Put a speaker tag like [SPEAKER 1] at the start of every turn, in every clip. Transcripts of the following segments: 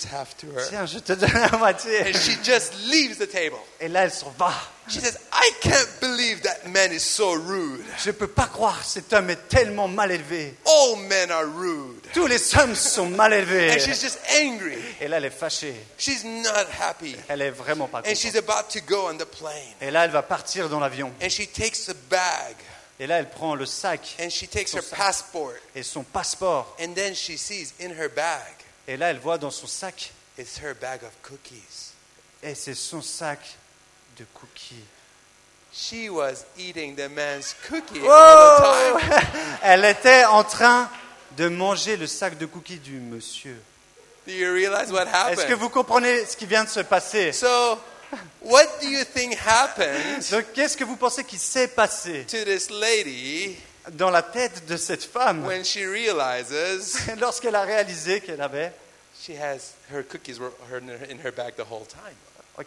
[SPEAKER 1] this half to her.
[SPEAKER 2] Tiens, je te donne la moitié.
[SPEAKER 1] And she just leaves the table.
[SPEAKER 2] Et là, elle s'en va.
[SPEAKER 1] She says, I can't believe that man is so rude.
[SPEAKER 2] Je ne peux pas croire, cet homme est tellement mal élevé.
[SPEAKER 1] All men are rude.
[SPEAKER 2] Tous les hommes sont mal élevés.
[SPEAKER 1] And she's just angry.
[SPEAKER 2] Et là, elle est fâchée.
[SPEAKER 1] She's not happy.
[SPEAKER 2] Elle est vraiment pas
[SPEAKER 1] And she's
[SPEAKER 2] contente.
[SPEAKER 1] about to go on the plane.
[SPEAKER 2] Et là, elle va partir dans l'avion.
[SPEAKER 1] And she takes the bag
[SPEAKER 2] Et là, elle prend le sac
[SPEAKER 1] and she takes her
[SPEAKER 2] sac.
[SPEAKER 1] passport.
[SPEAKER 2] et son passeport.
[SPEAKER 1] And then she sees in her bag,
[SPEAKER 2] Et là, elle voit dans son sac,
[SPEAKER 1] it's her bag of cookies.
[SPEAKER 2] et c'est son sac de cookies.
[SPEAKER 1] She was eating the man's cookie all the time.
[SPEAKER 2] Elle était en train de manger le sac de cookies du monsieur.
[SPEAKER 1] Do you realize what
[SPEAKER 2] Est-ce que vous comprenez ce qui vient de se passer?
[SPEAKER 1] So, what do you think happened
[SPEAKER 2] Donc, qu'est-ce que vous pensez qui s'est passé?
[SPEAKER 1] to this lady
[SPEAKER 2] dans la tête de cette femme
[SPEAKER 1] when she realizes
[SPEAKER 2] lorsqu'elle a réalisé qu'elle avait,
[SPEAKER 1] she has her cookies were her- in her bag the whole time?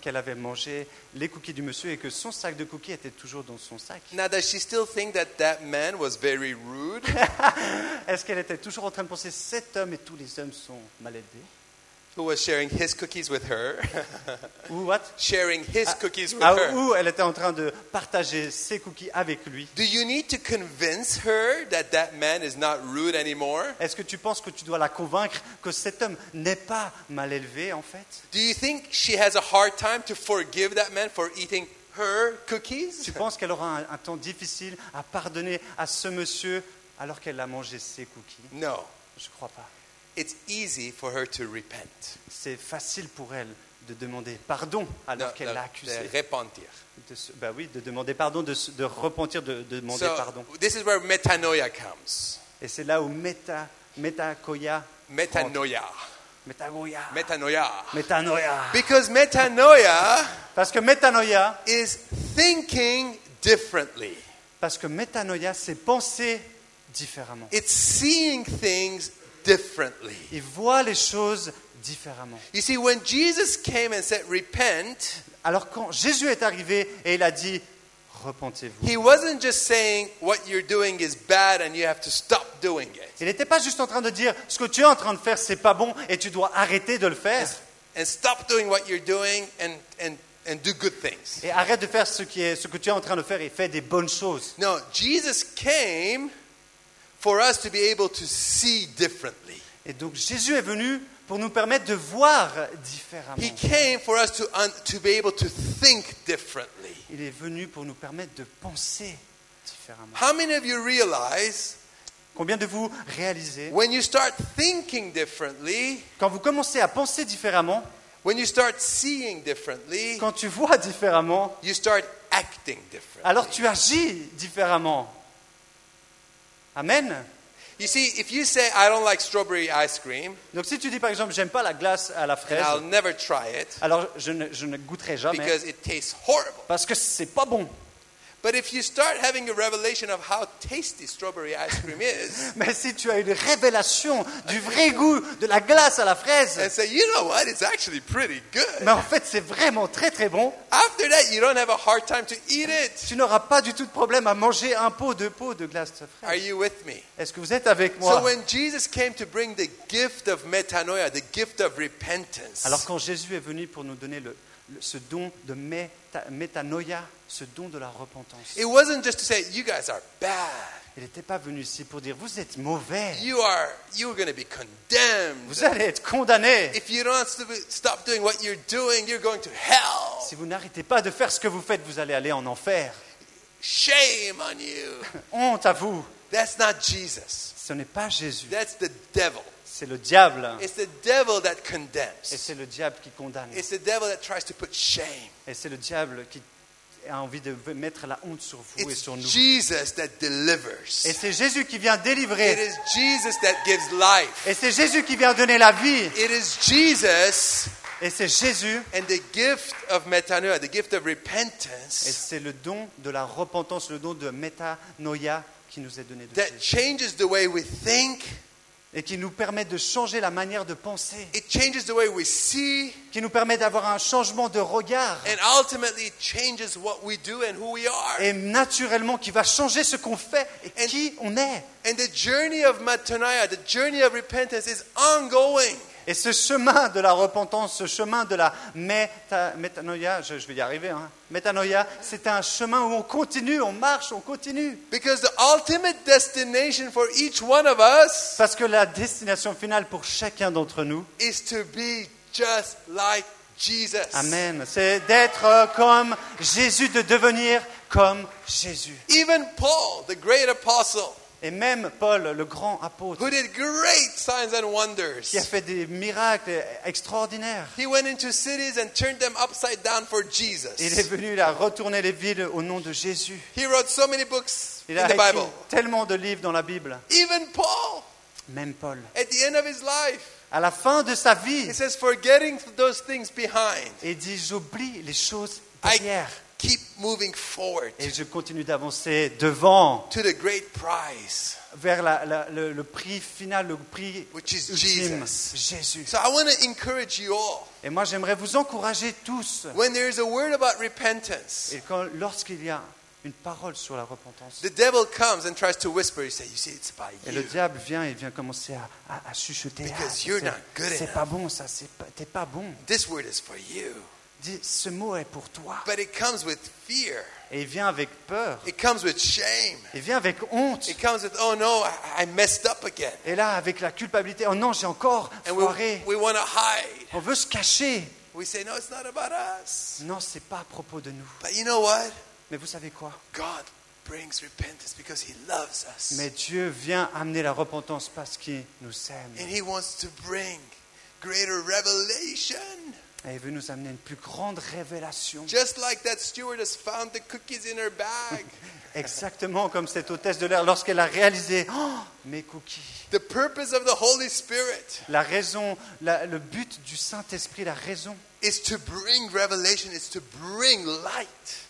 [SPEAKER 2] qu'elle avait mangé les cookies du monsieur et que son sac de cookies était toujours dans son sac
[SPEAKER 1] Now, does she still think that that man was very rude?
[SPEAKER 2] Est-ce qu'elle était toujours en train de penser cet homme et tous les hommes sont mal élevés
[SPEAKER 1] Who was sharing his cookies with her?
[SPEAKER 2] Ou what?
[SPEAKER 1] Sharing his cookies with
[SPEAKER 2] Ah,
[SPEAKER 1] her.
[SPEAKER 2] Ou elle était en train de partager ses cookies avec lui
[SPEAKER 1] Do you need to convince her that that man is not rude anymore?
[SPEAKER 2] Est-ce que tu penses que tu dois la convaincre que cet homme n'est pas mal élevé en fait?
[SPEAKER 1] Do you think she has a hard time to forgive that man for eating her cookies?
[SPEAKER 2] Tu penses qu'elle aura un, un temps difficile à pardonner à ce monsieur alors qu'elle a mangé ses cookies?
[SPEAKER 1] No.
[SPEAKER 2] Je crois pas.
[SPEAKER 1] It's easy for her to repent.
[SPEAKER 2] C'est facile pour elle de demander pardon alors
[SPEAKER 1] No,
[SPEAKER 2] qu'elle
[SPEAKER 1] no,
[SPEAKER 2] l'a accusé.
[SPEAKER 1] de repentir.
[SPEAKER 2] De bah oui, de demander pardon, de, de repentir, de, de demander
[SPEAKER 1] So,
[SPEAKER 2] pardon.
[SPEAKER 1] this is where metanoia comes.
[SPEAKER 2] Et c'est là où méta, métakoya,
[SPEAKER 1] Metanoia.
[SPEAKER 2] métagoya,
[SPEAKER 1] Metanoia.
[SPEAKER 2] métanoia.
[SPEAKER 1] Because metanoia
[SPEAKER 2] Parce que métanoia,
[SPEAKER 1] is thinking differently.
[SPEAKER 2] parce que métanoia, c'est penser différemment.
[SPEAKER 1] It's seeing things differently.
[SPEAKER 2] Il voit les choses différemment.
[SPEAKER 1] You see, when Jesus came and said, repent,
[SPEAKER 2] Alors quand Jésus est arrivé et il a dit, repentez-vous.
[SPEAKER 1] he wasn't just saying what you're doing is bad and you have to stop doing it.
[SPEAKER 2] Il n'était pas juste en train de dire, ce que tu es en train de faire, c'est pas bon et tu dois arrêter de le faire.
[SPEAKER 1] And stop doing what you're doing and, and, and do good things.
[SPEAKER 2] Et arrête de faire ce, qui est, ce que tu es en train de faire et fais des bonnes choses.
[SPEAKER 1] No, Jesus came for us to be able to see differently.
[SPEAKER 2] Et donc Jésus est venu pour nous permettre de voir différemment.
[SPEAKER 1] He came for us to, un, to be able to think differently.
[SPEAKER 2] Il est venu pour nous permettre de penser différemment.
[SPEAKER 1] How many of you realize
[SPEAKER 2] Combien de vous réalisez,
[SPEAKER 1] when you start thinking differently,
[SPEAKER 2] quand vous commencez à penser différemment,
[SPEAKER 1] when you start seeing differently,
[SPEAKER 2] quand tu vois différemment,
[SPEAKER 1] you start acting differently?
[SPEAKER 2] alors tu agis différemment? Amen.
[SPEAKER 1] You see, if you say, I don't like strawberry ice cream,
[SPEAKER 2] Donc si tu dis par exemple, j'aime pas la glace à la fraise,
[SPEAKER 1] I'll never try it
[SPEAKER 2] alors je ne, je ne goûterai jamais
[SPEAKER 1] because it tastes horrible.
[SPEAKER 2] parce que c'est pas bon.
[SPEAKER 1] But if you start having a revelation of how tasty strawberry ice cream is,
[SPEAKER 2] Mais si tu as une révélation du vrai goût de la glace à la fraise,
[SPEAKER 1] and say, you know what, it's actually pretty good.
[SPEAKER 2] mais en fait c'est vraiment très très bon,
[SPEAKER 1] After that, you don't have a hard time to eat it.
[SPEAKER 2] tu n'auras pas du tout de problème à manger un pot, deux pots de glace de
[SPEAKER 1] Are
[SPEAKER 2] fraise.
[SPEAKER 1] you with me?
[SPEAKER 2] Est-ce que vous êtes avec
[SPEAKER 1] So
[SPEAKER 2] moi
[SPEAKER 1] when Jesus came to bring the gift of metanoia, the gift of repentance,
[SPEAKER 2] Alors quand Jésus est venu pour nous donner le- ce don de méta- métanoïa, ce don de la repentance,
[SPEAKER 1] it wasn't just to say, you guys are bad.
[SPEAKER 2] il n'était pas venu ici pour dire vous êtes mauvais,
[SPEAKER 1] You are, you're going to be condemned.
[SPEAKER 2] vous allez être condamnés.
[SPEAKER 1] If you don't st- stop doing what you're doing, you're going to hell.
[SPEAKER 2] Si vous n'arrêtez pas de faire ce que vous faites, vous allez aller en enfer.
[SPEAKER 1] Shame on you.
[SPEAKER 2] Honte à vous.
[SPEAKER 1] That's not Jesus.
[SPEAKER 2] Ce n'est pas Jésus,
[SPEAKER 1] That's the devil.
[SPEAKER 2] C'est le diable.
[SPEAKER 1] It's the devil that
[SPEAKER 2] Et
[SPEAKER 1] condemns.
[SPEAKER 2] c'est le diable qui condamne.
[SPEAKER 1] It's the devil that tries to put shame.
[SPEAKER 2] Et c'est le diable qui a envie de mettre la honte sur vous et
[SPEAKER 1] It's
[SPEAKER 2] sur nous.
[SPEAKER 1] Jesus that
[SPEAKER 2] Et
[SPEAKER 1] delivers.
[SPEAKER 2] c'est Jésus qui vient
[SPEAKER 1] It
[SPEAKER 2] délivrer.
[SPEAKER 1] is Jesus that gives life.
[SPEAKER 2] Et c'est Jésus qui vient donner la vie.
[SPEAKER 1] It is Jesus
[SPEAKER 2] Et c'est Jésus.
[SPEAKER 1] and the gift of metanoia, the gift of
[SPEAKER 2] Et
[SPEAKER 1] repentance,
[SPEAKER 2] c'est le don de la repentance, le don de métanoïa qui nous est donné de
[SPEAKER 1] that
[SPEAKER 2] Jésus.
[SPEAKER 1] changes the way we think.
[SPEAKER 2] Et qui nous permet de changer la manière de penser.
[SPEAKER 1] It changes the way we see.
[SPEAKER 2] Qui nous permet d'avoir un changement de regard.
[SPEAKER 1] And ultimately, it changes what we do and who we are.
[SPEAKER 2] Et naturellement qui va changer ce qu'on fait et
[SPEAKER 1] And-
[SPEAKER 2] qui on est.
[SPEAKER 1] And the journey of metanoia, the journey of repentance is ongoing.
[SPEAKER 2] Et ce chemin de la repentance, ce chemin de la méta- métanoïa, je, je vais y arriver, hein, métanoïa, c'est un chemin où on continue, on marche, on continue.
[SPEAKER 1] Because the ultimate destination for each one of us
[SPEAKER 2] Parce que la destination finale pour chacun d'entre nous,
[SPEAKER 1] is to be just like Jesus.
[SPEAKER 2] Amen, c'est d'être euh, comme Jésus, de devenir comme Jésus.
[SPEAKER 1] Even Paul, the great apostle,
[SPEAKER 2] Et même Paul, le grand apôtre,
[SPEAKER 1] who did great signs and wonders.
[SPEAKER 2] qui a fait des miracles extraordinaires.
[SPEAKER 1] He went into cities and turned them upside down for Jesus.
[SPEAKER 2] Il est venu, il a retourné les villes au nom de Jésus.
[SPEAKER 1] He wrote so many books
[SPEAKER 2] Il
[SPEAKER 1] in
[SPEAKER 2] a
[SPEAKER 1] the
[SPEAKER 2] écrit
[SPEAKER 1] Bible.
[SPEAKER 2] tellement de livres dans la Bible.
[SPEAKER 1] Even Paul,
[SPEAKER 2] Même Paul.
[SPEAKER 1] at the end of his life,
[SPEAKER 2] À la fin de sa vie,
[SPEAKER 1] he says, forgetting those things behind,
[SPEAKER 2] il dit J'oublie les choses
[SPEAKER 1] I
[SPEAKER 2] derrière
[SPEAKER 1] keep moving forward
[SPEAKER 2] et je continue d'avancer devant
[SPEAKER 1] to the great prize,
[SPEAKER 2] vers la- la- le, le prix final, le prix
[SPEAKER 1] which is
[SPEAKER 2] ultime,
[SPEAKER 1] Jesus.
[SPEAKER 2] Jésus.
[SPEAKER 1] So I want to encourage you all.
[SPEAKER 2] Et moi, j'aimerais vous encourager tous.
[SPEAKER 1] When there is a word about repentance,
[SPEAKER 2] Et quand, lorsqu'il y a une parole sur la repentance,
[SPEAKER 1] the devil comes and tries to whisper. He says, You see, it's
[SPEAKER 2] et le
[SPEAKER 1] you.
[SPEAKER 2] diable vient et vient commencer à, à- à chuchoter.
[SPEAKER 1] Because
[SPEAKER 2] Ah,
[SPEAKER 1] you're
[SPEAKER 2] c'est-
[SPEAKER 1] not good
[SPEAKER 2] C'est
[SPEAKER 1] enough.
[SPEAKER 2] pas bon, ça, c'est pas- t'es pas bon.
[SPEAKER 1] This word is for you.
[SPEAKER 2] Dis, ce mot est pour toi.
[SPEAKER 1] But it comes with fear,
[SPEAKER 2] Et il vient avec peur.
[SPEAKER 1] it comes with shame,
[SPEAKER 2] Il vient avec honte.
[SPEAKER 1] it comes with, Oh no, I, I messed up again.
[SPEAKER 2] Et là, avec la culpabilité, oh non, j'ai encore
[SPEAKER 1] And we,
[SPEAKER 2] foiré.
[SPEAKER 1] we want to hide.
[SPEAKER 2] On veut se cacher.
[SPEAKER 1] We say, No, it's not about us.
[SPEAKER 2] Non, c'est pas à propos de nous.
[SPEAKER 1] But you know what?
[SPEAKER 2] Mais vous savez quoi?
[SPEAKER 1] God brings repentance because He loves us.
[SPEAKER 2] Mais Dieu vient amener la repentance parce qu'il nous
[SPEAKER 1] And
[SPEAKER 2] aime.
[SPEAKER 1] He wants to bring greater revelation.
[SPEAKER 2] Et il veut nous amener une plus grande révélation.
[SPEAKER 1] Just like that stewardess found the cookies in her bag.
[SPEAKER 2] Exactement comme cette hôtesse de l'air lorsqu'elle a réalisé oh, mes cookies.
[SPEAKER 1] the purpose of the Holy Spirit
[SPEAKER 2] La raison, la- le but du Saint-Esprit, la raison,
[SPEAKER 1] is to bring revelation, is to bring light.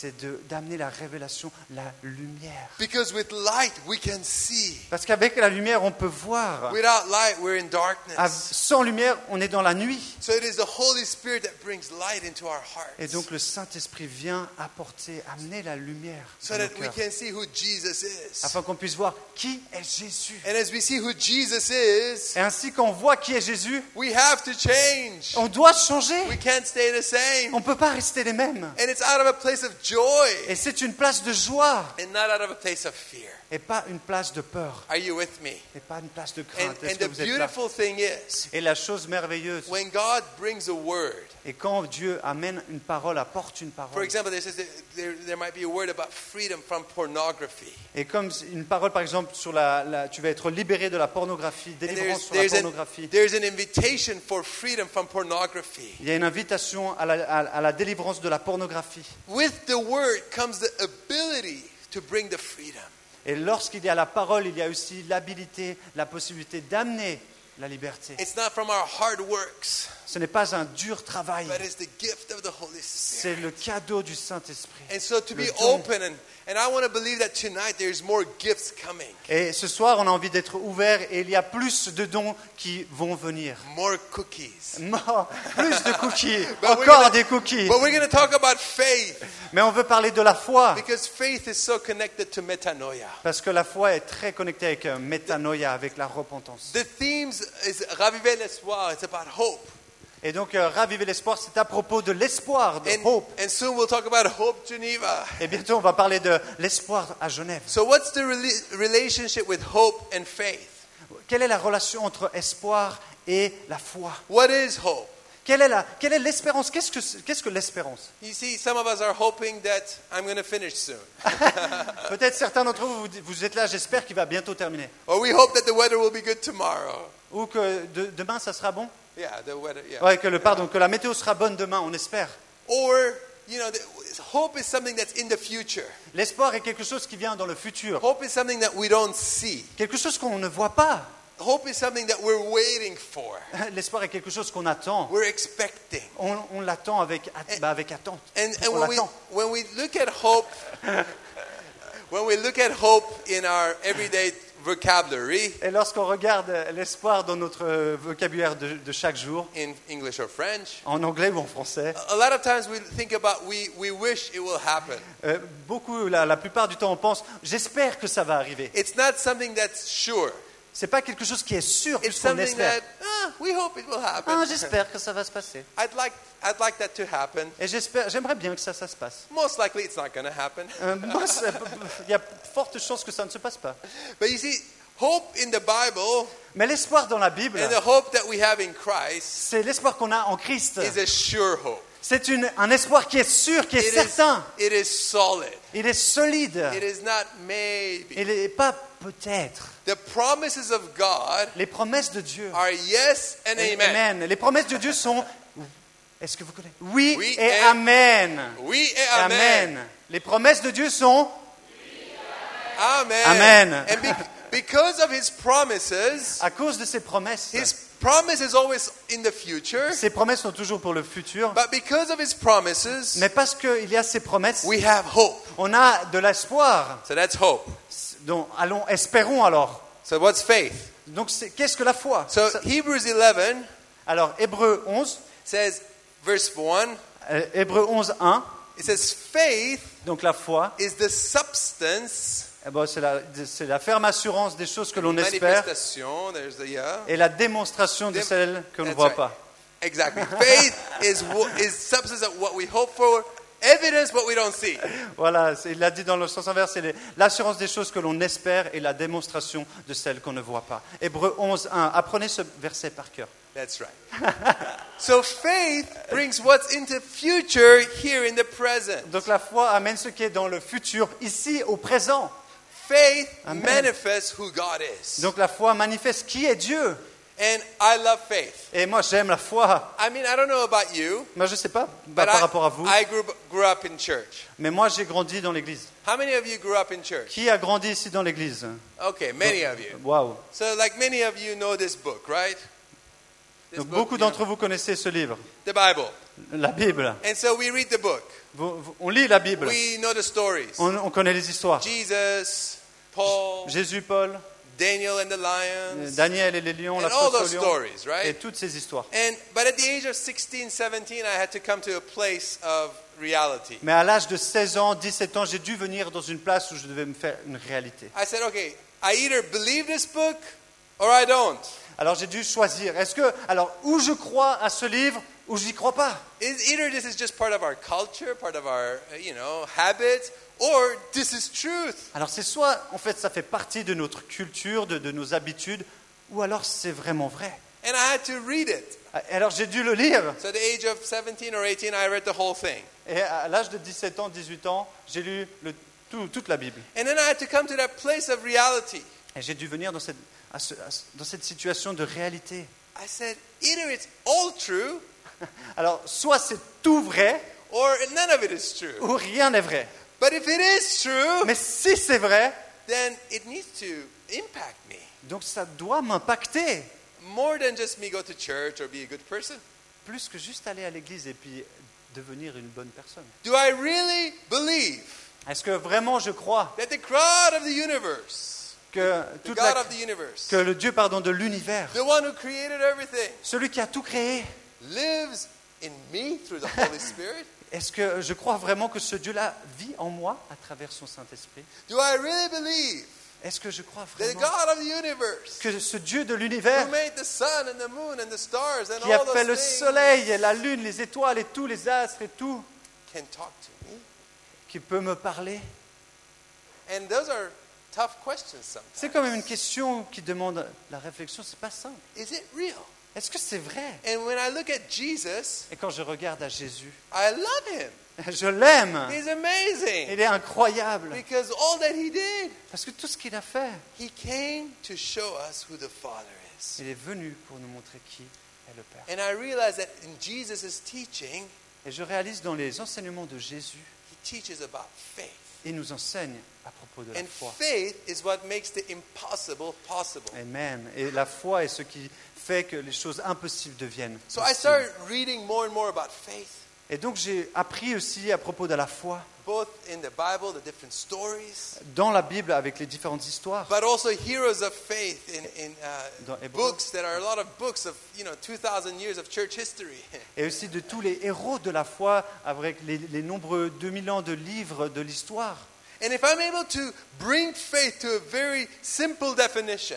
[SPEAKER 2] C'est d'amener la révélation, la lumière.
[SPEAKER 1] Because with light we can see.
[SPEAKER 2] Parce qu'avec la lumière, on peut voir.
[SPEAKER 1] Without light we're in darkness.
[SPEAKER 2] Sans lumière, on est dans la nuit.
[SPEAKER 1] So it is the Holy Spirit that brings light into our
[SPEAKER 2] Et
[SPEAKER 1] hearts.
[SPEAKER 2] donc le Saint-Esprit vient apporter, amener la lumière
[SPEAKER 1] So that we can see who Jesus is.
[SPEAKER 2] afin qu'on puisse voir qui est Jésus.
[SPEAKER 1] And as we see who Jesus is,
[SPEAKER 2] Et ainsi qu'on voit qui est Jésus,
[SPEAKER 1] we have to change.
[SPEAKER 2] on doit changer.
[SPEAKER 1] We can't stay the same.
[SPEAKER 2] On ne peut pas rester les mêmes.
[SPEAKER 1] And it's out of a place of joy
[SPEAKER 2] Et c'est une place de joie
[SPEAKER 1] and not out of a place of fear.
[SPEAKER 2] Et pas une place de peur
[SPEAKER 1] Are you with me?
[SPEAKER 2] et pas une place de
[SPEAKER 1] And,
[SPEAKER 2] crainte.
[SPEAKER 1] And
[SPEAKER 2] que
[SPEAKER 1] the
[SPEAKER 2] vous êtes
[SPEAKER 1] beautiful thing is,
[SPEAKER 2] Et la chose merveilleuse,
[SPEAKER 1] when God brings a word,
[SPEAKER 2] et quand Dieu amène une parole, apporte une
[SPEAKER 1] for
[SPEAKER 2] parole,
[SPEAKER 1] example, there, says there, there might be a word about freedom from pornography.
[SPEAKER 2] et comme une parole par exemple sur la, la- tu vas être libéré de la pornographie,
[SPEAKER 1] And
[SPEAKER 2] délivrance
[SPEAKER 1] there's,
[SPEAKER 2] sur la pornographie.
[SPEAKER 1] there's an invitation for freedom from pornography.
[SPEAKER 2] Il y a une invitation à la, à- à la délivrance de la pornographie.
[SPEAKER 1] With the word comes the ability to bring the freedom.
[SPEAKER 2] Et lorsqu'il y a la parole, il y a aussi l'habilité, la possibilité d'amener la liberté.
[SPEAKER 1] It's not from our hard works,
[SPEAKER 2] Ce n'est pas un dur travail,
[SPEAKER 1] but it's the gift of the Holy
[SPEAKER 2] c'est
[SPEAKER 1] Spirit.
[SPEAKER 2] le cadeau du Saint-Esprit.
[SPEAKER 1] And so to
[SPEAKER 2] Le
[SPEAKER 1] be
[SPEAKER 2] don.
[SPEAKER 1] open, and, and I want to believe that tonight there's more gifts coming,
[SPEAKER 2] Et ce soir, on a envie d'être ouvert et il y a plus de dons qui vont venir.
[SPEAKER 1] more cookies.
[SPEAKER 2] Plus de cookies,
[SPEAKER 1] But we're
[SPEAKER 2] encore
[SPEAKER 1] gonna-
[SPEAKER 2] des cookies.
[SPEAKER 1] But we're going to talk about faith
[SPEAKER 2] Mais on veut parler de la foi,
[SPEAKER 1] because faith is so connected to metanoia.
[SPEAKER 2] parce que la foi est très connectée avec euh, métanoïa, avec la repentance.
[SPEAKER 1] The themes is raviver l'espoir. It's about hope.
[SPEAKER 2] Et donc, euh, raviver l'espoir, c'est à propos de l'espoir, de
[SPEAKER 1] And,
[SPEAKER 2] hope.
[SPEAKER 1] and soon we'll talk about Hope Geneva.
[SPEAKER 2] Et bientôt, on va parler de l'espoir à Genève.
[SPEAKER 1] So what's the rela- relationship with hope and faith?
[SPEAKER 2] Quelle est la relation entre espoir et la foi?
[SPEAKER 1] What is hope?
[SPEAKER 2] Quelle est la- quelle est l'espérance? Qu'est-ce que, qu'est-ce que l'espérance?
[SPEAKER 1] You see, some of us are hoping that I'm going to finish soon.
[SPEAKER 2] Peut-être certains d'entre vous, vous, vous êtes là, j'espère qu'il va bientôt terminer.
[SPEAKER 1] Or we hope that the weather will be good tomorrow.
[SPEAKER 2] Ou que de- demain, ça sera bon?
[SPEAKER 1] Yeah, the weather, yeah.
[SPEAKER 2] Ouais, que, le, pardon, que la météo sera bonne demain, on espère.
[SPEAKER 1] Or, you know, the, hope is something that's in the future.
[SPEAKER 2] L'espoir est quelque chose qui vient dans le futur.
[SPEAKER 1] Hope is something that we don't see.
[SPEAKER 2] Quelque chose qu'on ne voit pas.
[SPEAKER 1] Hope is something that we're waiting for.
[SPEAKER 2] L'espoir est quelque chose qu'on attend.
[SPEAKER 1] We're expecting.
[SPEAKER 2] On, on l'attend avec, bah, avec attente.
[SPEAKER 1] And, and
[SPEAKER 2] on
[SPEAKER 1] when, we,
[SPEAKER 2] l'attend.
[SPEAKER 1] when we look at hope, when we look at hope in our everyday vocabulary,
[SPEAKER 2] Et lorsqu'on regarde l'espoir dans notre vocabulaire de, de chaque jour,
[SPEAKER 1] in English or French,
[SPEAKER 2] en anglais ou en français,
[SPEAKER 1] a lot of times we think about we, we wish it will happen.
[SPEAKER 2] euh, beaucoup, la, la plupart du temps, on pense j'espère que ça va arriver.
[SPEAKER 1] It's not something that's sure.
[SPEAKER 2] C'est pas quelque chose qui est sûr
[SPEAKER 1] It's
[SPEAKER 2] puisqu'on
[SPEAKER 1] something
[SPEAKER 2] espère.
[SPEAKER 1] that ah, we hope it will happen.
[SPEAKER 2] Ah, j'espère que ça va se passer.
[SPEAKER 1] I'd like I'd like that to happen.
[SPEAKER 2] Et j'espère, j'aimerais bien que ça, ça se passe.
[SPEAKER 1] Most likely, it's not going to happen.
[SPEAKER 2] Euh, moi, c'est- il y a forte chance que ça ne se passe pas.
[SPEAKER 1] But you see, hope in the Bible
[SPEAKER 2] Mais l'espoir dans la Bible,
[SPEAKER 1] and the hope that we have in Christ
[SPEAKER 2] c'est l'espoir qu'on a en Christ.
[SPEAKER 1] is a sure hope.
[SPEAKER 2] C'est un espoir qui est sûr, qui est
[SPEAKER 1] It is,
[SPEAKER 2] certain.
[SPEAKER 1] it is solid.
[SPEAKER 2] Il est solide.
[SPEAKER 1] It is not maybe.
[SPEAKER 2] Il n'est pas peut-être.
[SPEAKER 1] The promises of God
[SPEAKER 2] Les promesses de Dieu.
[SPEAKER 1] are yes and amen.
[SPEAKER 2] Les promesses de Dieu sont. Est-ce que vous connaissez? Oui,
[SPEAKER 1] Oui
[SPEAKER 2] et,
[SPEAKER 1] et-
[SPEAKER 2] Amen.
[SPEAKER 1] Oui et
[SPEAKER 2] amen.
[SPEAKER 1] amen.
[SPEAKER 2] Les promesses de Dieu sont.
[SPEAKER 1] Amen.
[SPEAKER 2] Amen.
[SPEAKER 1] And be- because of his promises,
[SPEAKER 2] À cause de ces promesses.
[SPEAKER 1] his promise is always in the future.
[SPEAKER 2] Ces promesses sont toujours pour le futur.
[SPEAKER 1] But because of his promises,
[SPEAKER 2] Mais parce qu'il y a ces promesses,
[SPEAKER 1] we have hope.
[SPEAKER 2] on a de l'espoir.
[SPEAKER 1] So that's hope.
[SPEAKER 2] Donc, allons, espérons alors.
[SPEAKER 1] So what's faith?
[SPEAKER 2] Donc, qu'est-ce que la foi?
[SPEAKER 1] So
[SPEAKER 2] Ça-
[SPEAKER 1] Hebrews 11
[SPEAKER 2] Alors, Hébreu 11,
[SPEAKER 1] says, verse 1,
[SPEAKER 2] euh, Hébreu 11, 1.
[SPEAKER 1] it says, faith
[SPEAKER 2] Donc, la foi,
[SPEAKER 1] is the substance,
[SPEAKER 2] eh ben, c'est la, ferme assurance des choses que l'on espère
[SPEAKER 1] yeah.
[SPEAKER 2] et la démonstration de celles que l'on ne voit
[SPEAKER 1] right.
[SPEAKER 2] pas.
[SPEAKER 1] Exactly. Faith is, is substance of what we hope for, evidence what we don't see.
[SPEAKER 2] Voilà, il l'a dit dans le sens inverse, c'est l'assurance des choses que l'on espère et la démonstration de celles qu'on ne voit pas. Hébreu 11, 1. Apprenez ce verset par cœur.
[SPEAKER 1] That's right. so faith brings what's in the future here in the present.
[SPEAKER 2] Donc la foi amène ce qui est dans le futur, ici au présent.
[SPEAKER 1] Faith
[SPEAKER 2] Amen.
[SPEAKER 1] manifests who God is.
[SPEAKER 2] Donc la foi manifeste qui est Dieu.
[SPEAKER 1] And I love faith.
[SPEAKER 2] Et moi j'aime la foi.
[SPEAKER 1] I mean, I don't know about you,
[SPEAKER 2] Moi je sais pas bah, par
[SPEAKER 1] I,
[SPEAKER 2] rapport à vous,
[SPEAKER 1] I grew, grew up in church.
[SPEAKER 2] mais moi j'ai grandi dans l'église.
[SPEAKER 1] How many of you grew up in church?
[SPEAKER 2] Qui a grandi ici dans l'église?
[SPEAKER 1] Okay, many of you.
[SPEAKER 2] Waouh.
[SPEAKER 1] So, like many of you know this book, right? This
[SPEAKER 2] Donc
[SPEAKER 1] book,
[SPEAKER 2] beaucoup d'entre vous connaissez ce livre,
[SPEAKER 1] the Bible.
[SPEAKER 2] la Bible.
[SPEAKER 1] And so we read the book.
[SPEAKER 2] On lit la Bible.
[SPEAKER 1] We know the stories.
[SPEAKER 2] On, on connaît les histoires.
[SPEAKER 1] Jesus, Paul,
[SPEAKER 2] Jésus, Paul,
[SPEAKER 1] Daniel and the lions,
[SPEAKER 2] Daniel et les lions,
[SPEAKER 1] and
[SPEAKER 2] la
[SPEAKER 1] all those
[SPEAKER 2] lions,
[SPEAKER 1] stories,
[SPEAKER 2] et
[SPEAKER 1] right?
[SPEAKER 2] toutes ces histoires.
[SPEAKER 1] And but at the age of 16, 17, I had to come to a place of reality.
[SPEAKER 2] Mais à l'âge de 16 ans, 17 ans, j'ai dû venir dans une place où je devais me faire une réalité.
[SPEAKER 1] I said, okay, I either believe this book or I don't.
[SPEAKER 2] Alors j'ai dû choisir. Est-ce que, alors, où je crois à ce livre, ou j'y crois pas
[SPEAKER 1] either this is just part of our culture, part of our, uh, you know, habits, or this is truth?
[SPEAKER 2] Alors c'est soit, en fait, ça fait partie de notre culture, de, de nos habitudes, ou alors c'est vraiment vrai.
[SPEAKER 1] And I had to read it.
[SPEAKER 2] Alors j'ai dû le lire.
[SPEAKER 1] So at the age of 17 or 18, I read the whole thing.
[SPEAKER 2] Et à l'âge de 17 ans, 18 ans, j'ai lu le- tout- toute la Bible.
[SPEAKER 1] And then I had to come to that place of reality.
[SPEAKER 2] Et j'ai dû venir dans cette, à ce- à dans cette situation de réalité.
[SPEAKER 1] I said, either it's all true
[SPEAKER 2] Alors, soit c'est tout vrai,
[SPEAKER 1] or none of it is true.
[SPEAKER 2] ou rien n'est vrai.
[SPEAKER 1] But if it is true,
[SPEAKER 2] Mais si c'est vrai,
[SPEAKER 1] then it needs to impact me
[SPEAKER 2] donc ça doit m'impacter.
[SPEAKER 1] more than just me go to church or be a good person.
[SPEAKER 2] Plus que juste aller à l'église et puis devenir une bonne personne.
[SPEAKER 1] Do I really believe
[SPEAKER 2] Est-ce que vraiment je crois
[SPEAKER 1] that the God of the universe,
[SPEAKER 2] que,
[SPEAKER 1] the
[SPEAKER 2] toute
[SPEAKER 1] God
[SPEAKER 2] la-
[SPEAKER 1] of the universe,
[SPEAKER 2] que le Dieu pardon, de l'univers,
[SPEAKER 1] the one who created everything,
[SPEAKER 2] celui qui a tout créé,
[SPEAKER 1] lives in me through the Holy Spirit?
[SPEAKER 2] est-ce que je crois vraiment que ce Dieu-là vit en moi à travers son Saint-Esprit?
[SPEAKER 1] Do I really believe
[SPEAKER 2] Est-ce que je crois vraiment
[SPEAKER 1] God of the universe,
[SPEAKER 2] que ce Dieu de
[SPEAKER 1] who
[SPEAKER 2] l'univers
[SPEAKER 1] made the sun and the moon and the stars and
[SPEAKER 2] qui a
[SPEAKER 1] all
[SPEAKER 2] fait
[SPEAKER 1] those
[SPEAKER 2] le
[SPEAKER 1] things,
[SPEAKER 2] soleil et la lune, les étoiles et tous les astres et tout,
[SPEAKER 1] can talk to me?
[SPEAKER 2] qui peut me parler?
[SPEAKER 1] And those are tough questions
[SPEAKER 2] C'est
[SPEAKER 1] sometimes.
[SPEAKER 2] quand même une question qui demande la réflexion, c'est pas simple. Est-ce que c'est vrai?
[SPEAKER 1] And when I look at Jesus,
[SPEAKER 2] Et quand je regarde à Jésus,
[SPEAKER 1] I love him.
[SPEAKER 2] je l'aime.
[SPEAKER 1] He's amazing
[SPEAKER 2] Il est incroyable.
[SPEAKER 1] because all that he did,
[SPEAKER 2] Parce que tout ce qu'il a fait,
[SPEAKER 1] he came to show us who the Father is.
[SPEAKER 2] il est venu pour nous montrer qui est le Père.
[SPEAKER 1] And I realize that in Jesus' teaching,
[SPEAKER 2] Et je réalise dans les enseignements de Jésus,
[SPEAKER 1] he teaches about faith.
[SPEAKER 2] il nous enseigne à propos de la
[SPEAKER 1] And
[SPEAKER 2] foi.
[SPEAKER 1] faith is what makes the impossible possible.
[SPEAKER 2] Amen. Et la foi est ce qui fait que les choses impossibles deviennent.
[SPEAKER 1] So I
[SPEAKER 2] possibles.
[SPEAKER 1] started reading more and more about faith,
[SPEAKER 2] Et donc j'ai appris aussi à propos de la foi
[SPEAKER 1] both in the Bible, the different stories,
[SPEAKER 2] dans la Bible avec les différentes histoires.
[SPEAKER 1] but also heroes of faith in, uh, books that are a lot of books of, you know, 2,000 years of church history.
[SPEAKER 2] Et aussi de tous les héros de la foi avec les, les nombreux 2000 ans de livres de l'histoire.
[SPEAKER 1] And if I'm able to bring faith to a very simple definition,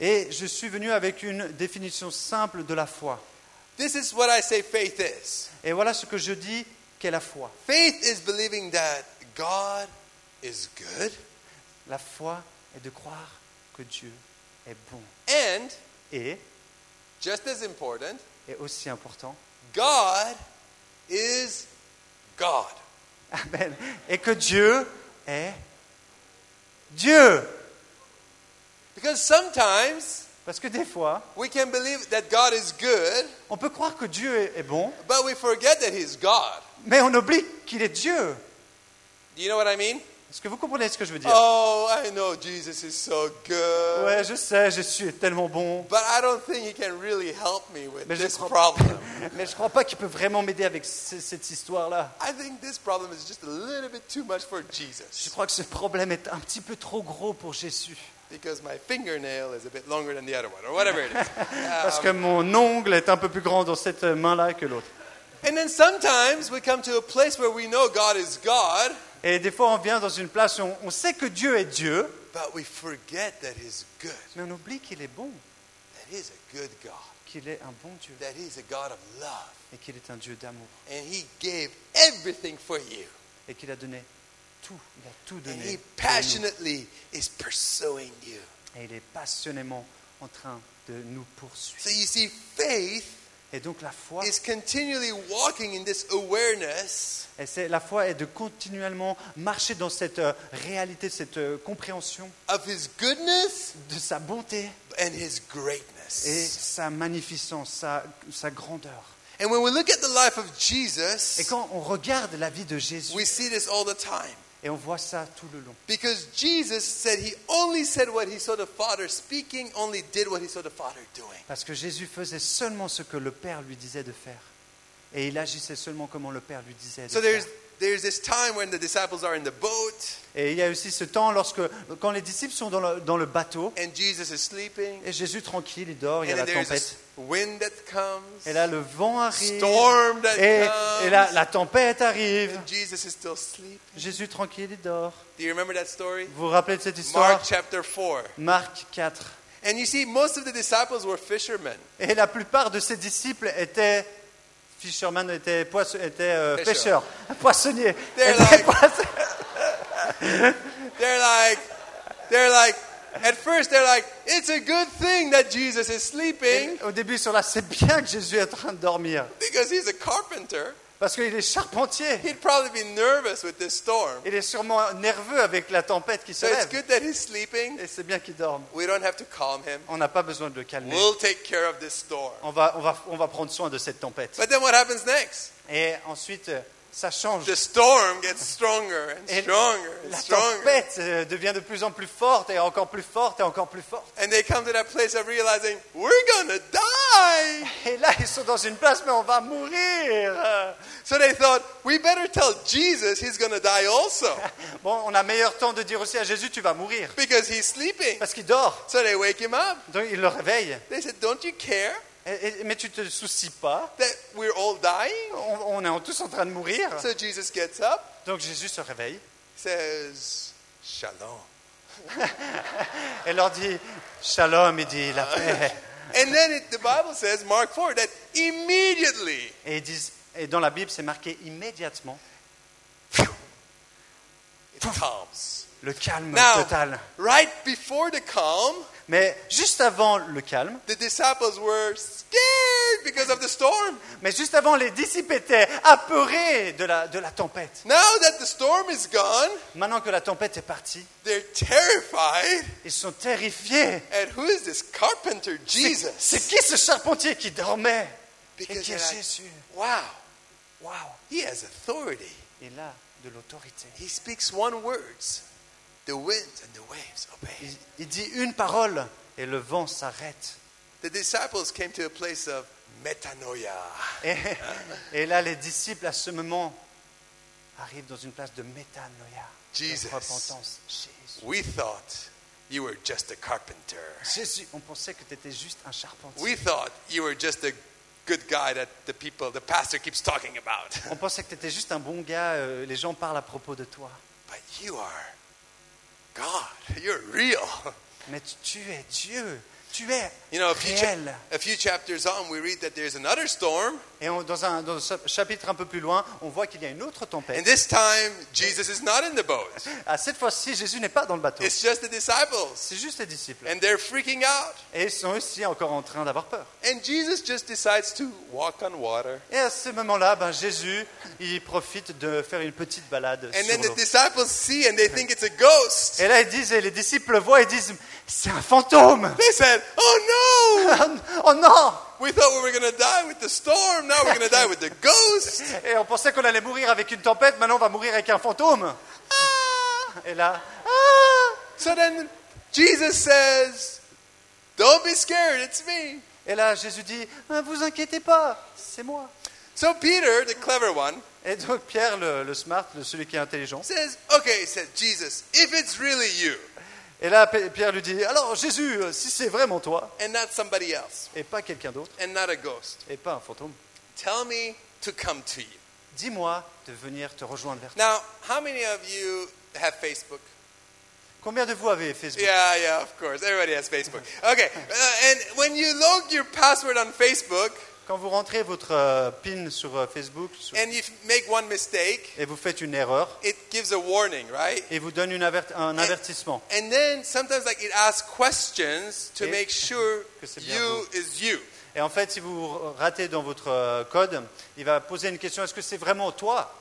[SPEAKER 2] Et je suis venu avec une définition simple de la foi.
[SPEAKER 1] This is what I say faith is.
[SPEAKER 2] Et voilà ce que je dis qu'est la foi.
[SPEAKER 1] Faith is believing that God is good
[SPEAKER 2] La foi est de croire que Dieu est bon.
[SPEAKER 1] and,
[SPEAKER 2] Et,
[SPEAKER 1] just as important,
[SPEAKER 2] et aussi important,
[SPEAKER 1] God is God.
[SPEAKER 2] Amen. Et que Dieu est Dieu.
[SPEAKER 1] Because sometimes
[SPEAKER 2] Parce que des fois,
[SPEAKER 1] we can believe that God is good,
[SPEAKER 2] on peut croire que Dieu est- bon,
[SPEAKER 1] but we forget that He's God.
[SPEAKER 2] mais on oublie qu'il est Dieu.
[SPEAKER 1] Do you know what I mean?
[SPEAKER 2] Est-ce que vous comprenez ce que je veux dire?
[SPEAKER 1] Oh, I know Jesus is so good.
[SPEAKER 2] Ouais, je sais, Jésus est tellement bon.
[SPEAKER 1] But I don't think He can really help me with
[SPEAKER 2] Mais je
[SPEAKER 1] this
[SPEAKER 2] crois-
[SPEAKER 1] problem.
[SPEAKER 2] Mais je ne crois pas qu'il peut vraiment m'aider avec ce- cette histoire-là.
[SPEAKER 1] I think this problem is just a little bit too much for
[SPEAKER 2] Je
[SPEAKER 1] Jesus
[SPEAKER 2] crois que ce problème est un petit peu trop gros pour Jésus.
[SPEAKER 1] Because my fingernail is a bit longer than the other one, or whatever it is.
[SPEAKER 2] Parce que mon ongle est un peu plus grand dans cette main-là que l'autre.
[SPEAKER 1] And then sometimes we come to a place where we know God is God,
[SPEAKER 2] Et des fois, on vient dans une place où on, on sait que Dieu est Dieu,
[SPEAKER 1] but we forget that He's good,
[SPEAKER 2] mais on oublie qu'il est bon,
[SPEAKER 1] that He's a good God,
[SPEAKER 2] qu'il est un bon Dieu.
[SPEAKER 1] That He's a God of love,
[SPEAKER 2] et qu'il est un Dieu d'amour.
[SPEAKER 1] And He gave everything for you,
[SPEAKER 2] et qu'il a donné tout, il a tout
[SPEAKER 1] and
[SPEAKER 2] donné.
[SPEAKER 1] He
[SPEAKER 2] pour nous.
[SPEAKER 1] passionately is pursuing you.
[SPEAKER 2] Et il est passionnément en train de nous
[SPEAKER 1] So
[SPEAKER 2] poursuivre.
[SPEAKER 1] you see, faith
[SPEAKER 2] Et donc la foi,
[SPEAKER 1] is continually walking in this awareness
[SPEAKER 2] et c'est la foi est de continuellement marcher dans cette euh, réalité, cette euh, compréhension
[SPEAKER 1] of His goodness
[SPEAKER 2] de sa bonté
[SPEAKER 1] and His greatness.
[SPEAKER 2] et sa magnificence, sa, sa grandeur.
[SPEAKER 1] And when we look at the life of
[SPEAKER 2] Et
[SPEAKER 1] Jesus,
[SPEAKER 2] quand on regarde la vie de Jésus,
[SPEAKER 1] we see this all the time.
[SPEAKER 2] Et on voit ça tout le long.
[SPEAKER 1] Because Jesus said he only said what he saw the Father speaking, only did what he saw the Father doing.
[SPEAKER 2] Parce que Jésus faisait seulement ce que le Père lui disait de faire. Et il agissait seulement comment le Père lui disait de
[SPEAKER 1] So
[SPEAKER 2] faire.
[SPEAKER 1] There's there's this time when the disciples are in the boat
[SPEAKER 2] Et il y a aussi ce temps lorsque, quand les disciples sont dans le, dans le bateau,
[SPEAKER 1] and Jesus is sleeping.
[SPEAKER 2] et Jésus tranquille, il dort, il y a
[SPEAKER 1] And
[SPEAKER 2] la tempête.
[SPEAKER 1] this wind that comes.
[SPEAKER 2] Et là, le vent arrive.
[SPEAKER 1] Storm that
[SPEAKER 2] Et,
[SPEAKER 1] comes.
[SPEAKER 2] et là, la tempête arrive.
[SPEAKER 1] And Jesus is still sleeping.
[SPEAKER 2] Jésus tranquille, il dort.
[SPEAKER 1] Do you remember that story?
[SPEAKER 2] Vous vous rappelez de cette histoire?
[SPEAKER 1] Mark chapter 4.
[SPEAKER 2] Marc 4.
[SPEAKER 1] And you see, most of the disciples were fishermen.
[SPEAKER 2] Et la plupart de ses disciples étaient fishermen, étaient, poisse- étaient euh,
[SPEAKER 1] Pêcheurs.
[SPEAKER 2] pêcheurs, poissonniers.
[SPEAKER 1] They're like-
[SPEAKER 2] poissonniers.
[SPEAKER 1] They're like, they're like, at first they're like, it's a good thing that Jesus is sleeping
[SPEAKER 2] Et Au début, sont là, c'est bien que Jésus est en train de dormir.
[SPEAKER 1] because he's a carpenter.
[SPEAKER 2] Parce qu'il est charpentier.
[SPEAKER 1] He'd probably be nervous with this storm.
[SPEAKER 2] Il est sûrement nerveux avec la tempête qui se
[SPEAKER 1] So it's
[SPEAKER 2] lève.
[SPEAKER 1] good that he's sleeping.
[SPEAKER 2] Et c'est bien qu'il dorme.
[SPEAKER 1] We don't have to calm him.
[SPEAKER 2] On n'a pas besoin de le calmer.
[SPEAKER 1] We'll take care of this storm.
[SPEAKER 2] On va, on, va, on va prendre soin de cette tempête.
[SPEAKER 1] But then what happens next?
[SPEAKER 2] Et ensuite, euh, ça change.
[SPEAKER 1] The storm gets stronger and
[SPEAKER 2] Et
[SPEAKER 1] stronger and
[SPEAKER 2] la
[SPEAKER 1] stronger.
[SPEAKER 2] tempête euh, devient de plus en plus forte et encore plus forte et encore plus forte.
[SPEAKER 1] And they come to that place of realizing, we're to die.
[SPEAKER 2] Et là, ils sont dans une place, mais on va mourir.
[SPEAKER 1] So they thought, we better tell Jesus he's to die also
[SPEAKER 2] Bon, on a meilleur temps de dire aussi à Jésus, tu vas mourir.
[SPEAKER 1] because he's sleeping.
[SPEAKER 2] Parce qu'il dort.
[SPEAKER 1] So they wake him up.
[SPEAKER 2] Donc il le réveille.
[SPEAKER 1] They said, don't you care?
[SPEAKER 2] Et- et- mais tu te soucies pas.
[SPEAKER 1] that we're all dying?
[SPEAKER 2] On, on est tous en train de mourir.
[SPEAKER 1] So Jesus gets up,
[SPEAKER 2] Donc Jésus se réveille
[SPEAKER 1] says, Shalom.
[SPEAKER 2] et leur dit Shalom, il dit la paix.
[SPEAKER 1] And then it, the Bible says, Mark 4, that immediately
[SPEAKER 2] Et, ils disent, et dans la Bible, c'est marqué immédiatement
[SPEAKER 1] it calms.
[SPEAKER 2] le calme
[SPEAKER 1] Now,
[SPEAKER 2] total.
[SPEAKER 1] right before the calm,
[SPEAKER 2] Mais juste avant le calme,
[SPEAKER 1] the disciples were scared because of the storm.
[SPEAKER 2] mais juste avant, les disciples étaient apeurés de la, de la tempête.
[SPEAKER 1] Now that the storm is gone,
[SPEAKER 2] Maintenant que la tempête est partie,
[SPEAKER 1] they're terrified.
[SPEAKER 2] ils sont terrifiés.
[SPEAKER 1] And who is this carpenter, Jesus?
[SPEAKER 2] c'est qui ce charpentier qui dormait? Et qui est Jésus?
[SPEAKER 1] Wow,
[SPEAKER 2] Waouh
[SPEAKER 1] he has authority.
[SPEAKER 2] Il a de l'autorité.
[SPEAKER 1] He speaks one words. The winds and the waves obey.
[SPEAKER 2] Il, il dit une parole et le vent s'arrête.
[SPEAKER 1] The disciples came to a place of metanoia.
[SPEAKER 2] Et, et là, les disciples, à ce moment, arrivent dans une place de métanoïa,
[SPEAKER 1] Jesus.
[SPEAKER 2] de repentance. Jésus.
[SPEAKER 1] We thought you were just a carpenter.
[SPEAKER 2] Jésus, on pensait que tu étais juste un charpentier.
[SPEAKER 1] We thought you were just a good guy that the people, the pastor keeps talking about.
[SPEAKER 2] On pensait que tu étais juste un bon gars, euh, les gens parlent à propos de toi.
[SPEAKER 1] But you are God. You're real.
[SPEAKER 2] Mais tu, es Dieu. Tu es
[SPEAKER 1] You know, a few, cha-
[SPEAKER 2] réel.
[SPEAKER 1] a few chapters on, we read that there's another storm,
[SPEAKER 2] Et on- dans, un, dans chapitre un peu plus loin, on voit qu'il y a une autre
[SPEAKER 1] and
[SPEAKER 2] tempête.
[SPEAKER 1] this time Jesus is not in the boat.
[SPEAKER 2] À cette fois-ci, Jésus n'est pas dans le bateau.
[SPEAKER 1] It's just the disciples,
[SPEAKER 2] C'est juste les disciples.
[SPEAKER 1] and they're freaking out.
[SPEAKER 2] Et ils sont aussi encore en train d'avoir peur.
[SPEAKER 1] And Jesus just decides to walk on water.
[SPEAKER 2] Et à ce moment-là, ben, Jésus, il profite de faire une petite balade
[SPEAKER 1] And
[SPEAKER 2] sur
[SPEAKER 1] then the
[SPEAKER 2] l'eau.
[SPEAKER 1] disciples see and they think it's a ghost.
[SPEAKER 2] Et là, ils disent, et les disciples le voient et disent, c'est un fantôme.
[SPEAKER 1] They said, Oh no!
[SPEAKER 2] oh non
[SPEAKER 1] We thought we were going to die with the storm. Now we're going to die with the ghost.
[SPEAKER 2] Et on pensait qu'on allait mourir avec une tempête, maintenant on va mourir avec un fantôme.
[SPEAKER 1] Ah!
[SPEAKER 2] Et là, ah
[SPEAKER 1] So then Jesus says, Don't be scared, it's me.
[SPEAKER 2] et là Jésus dit, Ah, vous inquiétez pas, c'est moi.
[SPEAKER 1] So Peter, the clever one,
[SPEAKER 2] Et donc Pierre, le, le smart, le- celui qui est intelligent,
[SPEAKER 1] says, Okay, said, Jesus, if it's really you
[SPEAKER 2] et là Pierre lui dit, alors Jésus, euh, si c'est vraiment toi,
[SPEAKER 1] and not somebody else
[SPEAKER 2] et pas quelqu'un d'autre,
[SPEAKER 1] and not a ghost,
[SPEAKER 2] et pas un fantôme,
[SPEAKER 1] tell me to come to you.
[SPEAKER 2] dis-moi de venir te rejoindre vers toi.
[SPEAKER 1] Now, how many of you have Facebook?
[SPEAKER 2] Combien de vous avez Facebook?
[SPEAKER 1] Yeah, yeah, of course. Everybody has Facebook. Okay, uh, and when you log your password on Facebook
[SPEAKER 2] Quand vous rentrez votre euh, PIN sur euh, Facebook sur-
[SPEAKER 1] and you f- make one mistake,
[SPEAKER 2] et vous faites une erreur,
[SPEAKER 1] it gives a warning, right?
[SPEAKER 2] et vous donne une un avertissement.
[SPEAKER 1] And then sometimes like it asks questions to
[SPEAKER 2] Et-
[SPEAKER 1] make sure
[SPEAKER 2] que c'est bien
[SPEAKER 1] you is you.
[SPEAKER 2] Et en fait, si vous ratez dans votre euh, code, il va poser une question, est-ce que c'est vraiment toi?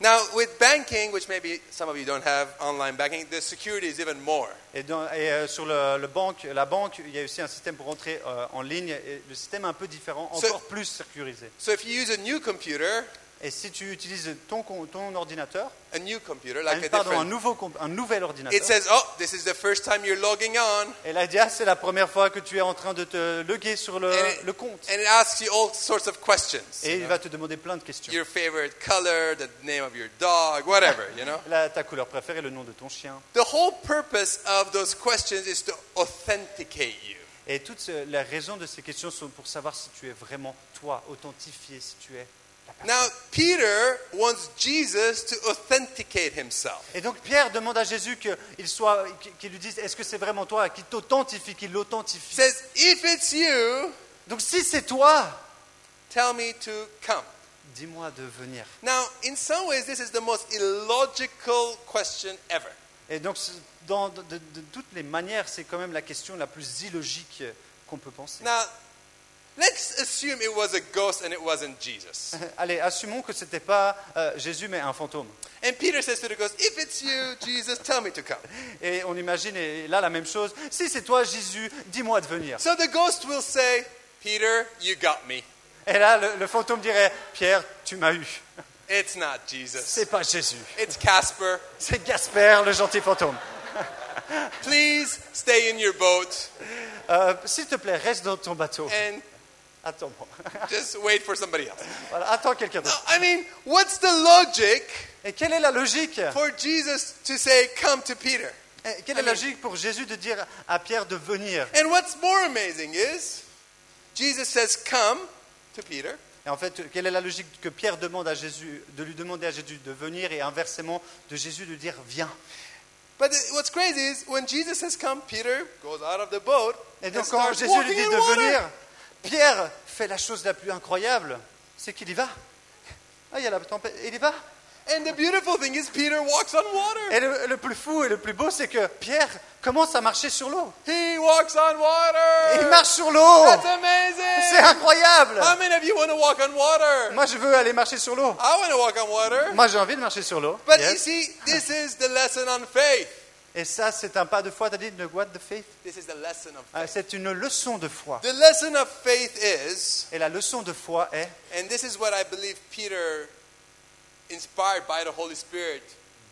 [SPEAKER 1] Now with banking, which maybe some of you don't have online banking, the security is even more.
[SPEAKER 2] Et, dans- et, euh, sur le, le banque, la banque, il y a aussi un système pour rentrer euh, en ligne, et le système est un peu différent, encore plus sécurisé.
[SPEAKER 1] So if you use a new computer,
[SPEAKER 2] Et si tu utilises ton, ton ordinateur,
[SPEAKER 1] a new computer,
[SPEAKER 2] un,
[SPEAKER 1] like a
[SPEAKER 2] pardon, un,
[SPEAKER 1] different,
[SPEAKER 2] nouveau, un nouvel
[SPEAKER 1] it
[SPEAKER 2] ordinateur,
[SPEAKER 1] says, oh, this is the first time you're logging on,
[SPEAKER 2] et là, il dit, ah, c'est la première fois que tu es en train de te loguer sur le,
[SPEAKER 1] And it-
[SPEAKER 2] le compte.
[SPEAKER 1] and it asks you all sorts of questions.
[SPEAKER 2] Et il
[SPEAKER 1] know?
[SPEAKER 2] va te demander plein de questions.
[SPEAKER 1] Your favorite color, the name of your dog, whatever, you know.
[SPEAKER 2] Là, ta couleur préférée, le nom de ton chien.
[SPEAKER 1] The whole purpose of those questions is to authenticate you.
[SPEAKER 2] Et toutes ces- les raisons de ces questions sont pour savoir si tu es vraiment toi, authentifié, si tu es la.
[SPEAKER 1] Now, Peter wants Jesus to authenticate himself.
[SPEAKER 2] Et donc Pierre demande à Jésus qu'il soit, qu'il lui dise, est-ce que c'est vraiment toi, qu'il t'authentifie, qu'il
[SPEAKER 1] He
[SPEAKER 2] l'authentifie?
[SPEAKER 1] says, if it's you,
[SPEAKER 2] Donc si c'est toi,
[SPEAKER 1] tell me to come.
[SPEAKER 2] dis-moi de venir.
[SPEAKER 1] Now, in some ways, this is the most illogical question ever.
[SPEAKER 2] Et donc dans, de, de- de toutes les manières, c'est quand même la question la plus illogique qu'on peut penser.
[SPEAKER 1] Now, let's assume it was a ghost and it wasn't Jesus.
[SPEAKER 2] Allez, assumons que c'était pas euh, Jésus mais un fantôme.
[SPEAKER 1] And Peter says to the ghost, if it's you, Jesus, tell me to come.
[SPEAKER 2] Et on imagine et là la même chose. Si c'est toi Jésus, dis-moi de venir.
[SPEAKER 1] So the ghost will say, Peter, you got me.
[SPEAKER 2] Et là le, le fantôme dirait, Pierre, tu m'as eu.
[SPEAKER 1] It's not Jesus.
[SPEAKER 2] C'est pas Jésus,
[SPEAKER 1] It's Casper.
[SPEAKER 2] c'est Gasper, le gentil fantôme.
[SPEAKER 1] Please stay in your boat
[SPEAKER 2] Euh, S'il te plaît, reste dans ton bateau.
[SPEAKER 1] and
[SPEAKER 2] Attends-moi.
[SPEAKER 1] just wait for somebody else.
[SPEAKER 2] Voilà, attends quelqu'un
[SPEAKER 1] No,
[SPEAKER 2] d'autre.
[SPEAKER 1] I mean, what's the logic
[SPEAKER 2] Et quelle est la logique
[SPEAKER 1] for Jesus to say, come to Peter?
[SPEAKER 2] Et Quelle est la logique pour Jésus de dire à Pierre de venir?
[SPEAKER 1] And what's more amazing is, Jesus says, come to Peter.
[SPEAKER 2] Et en fait, quelle est la logique que Pierre demande à Jésus, de lui demander à Jésus de venir et inversement de Jésus de dire viens
[SPEAKER 1] But what's crazy is when Jesus says come, Peter goes out of the boat
[SPEAKER 2] Et
[SPEAKER 1] and
[SPEAKER 2] donc quand
[SPEAKER 1] starts
[SPEAKER 2] Jésus lui dit de
[SPEAKER 1] water.
[SPEAKER 2] venir, Pierre fait la chose la plus incroyable, c'est qu'il y va. Ah, il y a la tempête, il y va.
[SPEAKER 1] And the beautiful thing is Peter walks on water.
[SPEAKER 2] Et le, le plus fou et le plus beau, c'est que Pierre commence à marcher sur l'eau.
[SPEAKER 1] He walks on water.
[SPEAKER 2] Il marche sur l'eau
[SPEAKER 1] That's
[SPEAKER 2] C'est
[SPEAKER 1] amazing.
[SPEAKER 2] incroyable
[SPEAKER 1] How many of you want to walk on water?
[SPEAKER 2] Moi, je veux aller marcher sur l'eau.
[SPEAKER 1] I want to walk on water.
[SPEAKER 2] Moi, j'ai envie de marcher sur l'eau.
[SPEAKER 1] But you
[SPEAKER 2] Yes.
[SPEAKER 1] see, this is the lesson on faith.
[SPEAKER 2] Et ça, c'est un pas de foi, t'as dit, de what faith?
[SPEAKER 1] Of
[SPEAKER 2] Ah, C'est une leçon de foi.
[SPEAKER 1] The lesson of faith is,
[SPEAKER 2] Et la leçon de foi est,
[SPEAKER 1] and this is what I believe Peter, inspired by the Holy Spirit,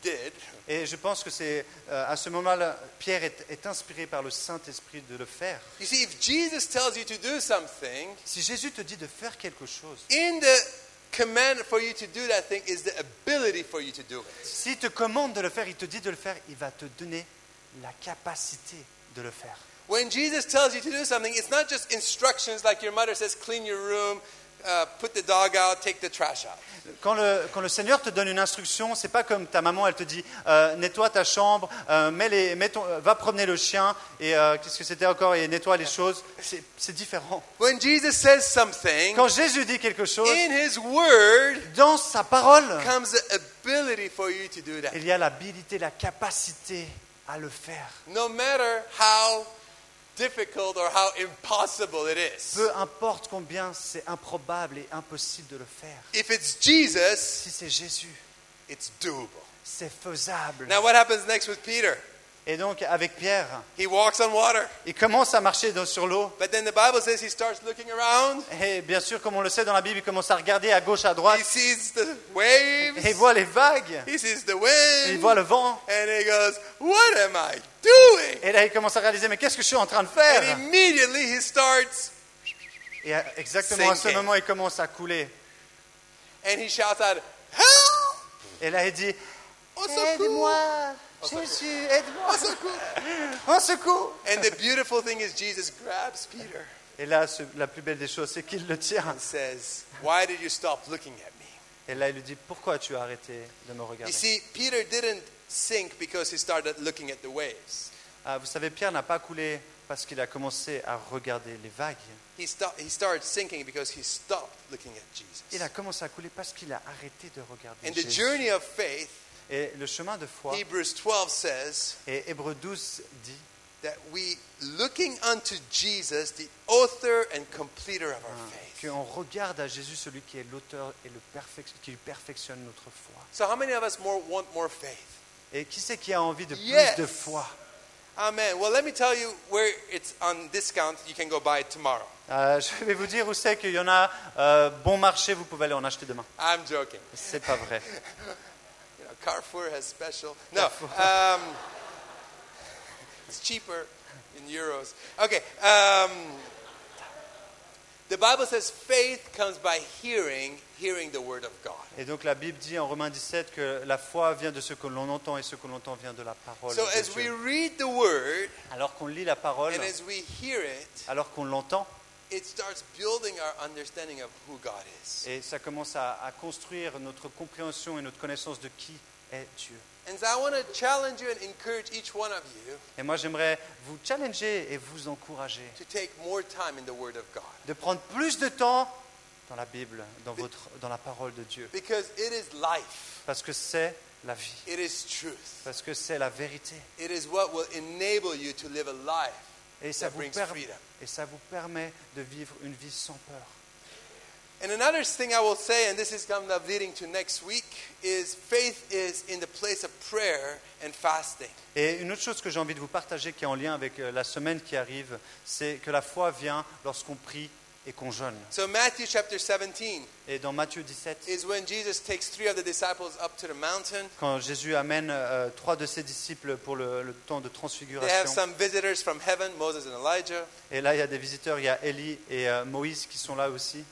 [SPEAKER 1] did.
[SPEAKER 2] et je pense que c'est euh, à ce moment-là, Pierre est, est inspiré par le Saint-Esprit de le faire.
[SPEAKER 1] You see, if Jesus tells you to do something,
[SPEAKER 2] Si Jésus te dit de faire quelque chose,
[SPEAKER 1] in the command for you to do that thing is the ability for you to do it.
[SPEAKER 2] s'il te commande de le faire, il te dit de le faire, il va te donner la capacité de le faire.
[SPEAKER 1] When Jesus tells you to do something, it's not just instructions like your mother says, clean your room, uh, put the dog out, take the trash out.
[SPEAKER 2] quand le, quand le Seigneur te donne une instruction, c'est pas comme ta maman, elle te dit euh, nettoie ta chambre, euh, mets les, mets ton- euh, va promener le chien et euh, qu'est-ce que c'était encore et nettoie les choses. C'est c'est différent.
[SPEAKER 1] When Jesus says something,
[SPEAKER 2] Quand Jésus dit quelque chose,
[SPEAKER 1] in His Word
[SPEAKER 2] dans sa parole,
[SPEAKER 1] comes the ability for you to do that.
[SPEAKER 2] il y a l'habilité, la capacité à le faire.
[SPEAKER 1] No matter how difficult or how impossible it is.
[SPEAKER 2] Peu importe combien c'est improbable et impossible de le faire.
[SPEAKER 1] If it's Jesus,
[SPEAKER 2] Si c'est Jésus,
[SPEAKER 1] it's doable.
[SPEAKER 2] c'est faisable.
[SPEAKER 1] Now, what happens next with Peter?
[SPEAKER 2] Et donc avec Pierre,
[SPEAKER 1] He walks on water.
[SPEAKER 2] il commence à marcher dans- sur l'eau.
[SPEAKER 1] But then the Bible says he starts looking around.
[SPEAKER 2] Et bien sûr, comme on le sait dans la Bible, il commence à regarder à gauche, à droite.
[SPEAKER 1] He sees the
[SPEAKER 2] Et il voit les vagues.
[SPEAKER 1] He sees the
[SPEAKER 2] Et il voit le vent.
[SPEAKER 1] And he goes, What am I doing?
[SPEAKER 2] Et là, il commence à réaliser, mais qu'est-ce que je suis en train de
[SPEAKER 1] And
[SPEAKER 2] faire
[SPEAKER 1] immediately he starts
[SPEAKER 2] Et exactement à ce moment, il commence à couler.
[SPEAKER 1] and he shouts out, Help!
[SPEAKER 2] Et là, il dit, aide-moi. Jésus, aide-moi,
[SPEAKER 1] Au secours!
[SPEAKER 2] au secours.
[SPEAKER 1] And the beautiful thing is, Jesus grabs Peter
[SPEAKER 2] Et là, la plus belle des choses, c'est qu'il le tient.
[SPEAKER 1] and says, Why did you stop looking at me?
[SPEAKER 2] Et là, il lui dit, pourquoi tu as arrêté de me
[SPEAKER 1] You
[SPEAKER 2] regarder?
[SPEAKER 1] see, Peter didn't sink because he started looking at the waves.
[SPEAKER 2] Ah, Vous savez, Pierre n'a pas coulé parce qu'il a commencé à regarder les vagues.
[SPEAKER 1] He, sto- he started sinking because he stopped looking at Jesus.
[SPEAKER 2] Il a commencé à couler parce qu'il a arrêté de regarder
[SPEAKER 1] And the
[SPEAKER 2] Jésus.
[SPEAKER 1] journey of faith,
[SPEAKER 2] Et le chemin de foi,
[SPEAKER 1] Hebrews 12 says
[SPEAKER 2] et Hébreu 12 dit,
[SPEAKER 1] that we, looking unto Jesus, the author and completer of our faith.
[SPEAKER 2] qu'on regarde à Jésus, celui qui est l'auteur et le perfec- qui perfectionne notre foi.
[SPEAKER 1] So, how many of us more want more faith?
[SPEAKER 2] Et qui c'est qui a envie de
[SPEAKER 1] Yes.
[SPEAKER 2] plus de foi?
[SPEAKER 1] Amen. Well, let me tell you where it's on discount. You can go buy it tomorrow.
[SPEAKER 2] Euh, Je vais vous dire où c'est qu'il y en a euh, bon marché, vous pouvez aller en acheter demain.
[SPEAKER 1] I'm joking.
[SPEAKER 2] C'est pas vrai.
[SPEAKER 1] Carrefour has special. No, um, it's cheaper in euros. Okay. Um, the Bible says faith comes by hearing, hearing the word of God.
[SPEAKER 2] Et donc la Bible dit en Romains 17 que la foi vient de ce que l'on entend et ce que l'on entend vient de la parole.
[SPEAKER 1] So
[SPEAKER 2] de
[SPEAKER 1] as we
[SPEAKER 2] Dieu.
[SPEAKER 1] read the word
[SPEAKER 2] Alors qu'on lit la parole,
[SPEAKER 1] and as we hear it,
[SPEAKER 2] alors qu'on l'entend,
[SPEAKER 1] it starts building our understanding of who God is.
[SPEAKER 2] et ça commence à, à construire notre compréhension et notre connaissance de qui est Dieu.
[SPEAKER 1] And so I want to challenge you and encourage each one of you
[SPEAKER 2] Et moi j'aimerais vous challenger et vous encourager
[SPEAKER 1] to take more time in the word of God
[SPEAKER 2] de prendre plus de temps dans la Bible, dans, votre, dans la parole de Dieu.
[SPEAKER 1] because it is life.
[SPEAKER 2] Parce que c'est la vie,
[SPEAKER 1] It is truth.
[SPEAKER 2] parce que c'est la vérité.
[SPEAKER 1] It is what will enable you to live a life
[SPEAKER 2] Et ça, vous et ça vous permet de vivre une vie sans peur.
[SPEAKER 1] And another thing I will say, and this is kind of leading to next week, is faith is in the place of prayer and fasting.
[SPEAKER 2] Et une autre chose que j'ai envie de vous partager qui est en lien avec euh, la semaine qui arrive, c'est que la foi vient lorsqu'on prie et qu'on jeûne.
[SPEAKER 1] So Matthew chapter 17
[SPEAKER 2] Et dans Matthieu 17,
[SPEAKER 1] is when Jesus takes three of the disciples up to the mountain.
[SPEAKER 2] quand Jésus amène euh, trois de ses disciples pour le, le temps de
[SPEAKER 1] They have
[SPEAKER 2] transfiguration,
[SPEAKER 1] some visitors from heaven, Moses and Elijah.
[SPEAKER 2] et là il y a des visiteurs, il y a Élie et euh, Moïse qui sont là aussi,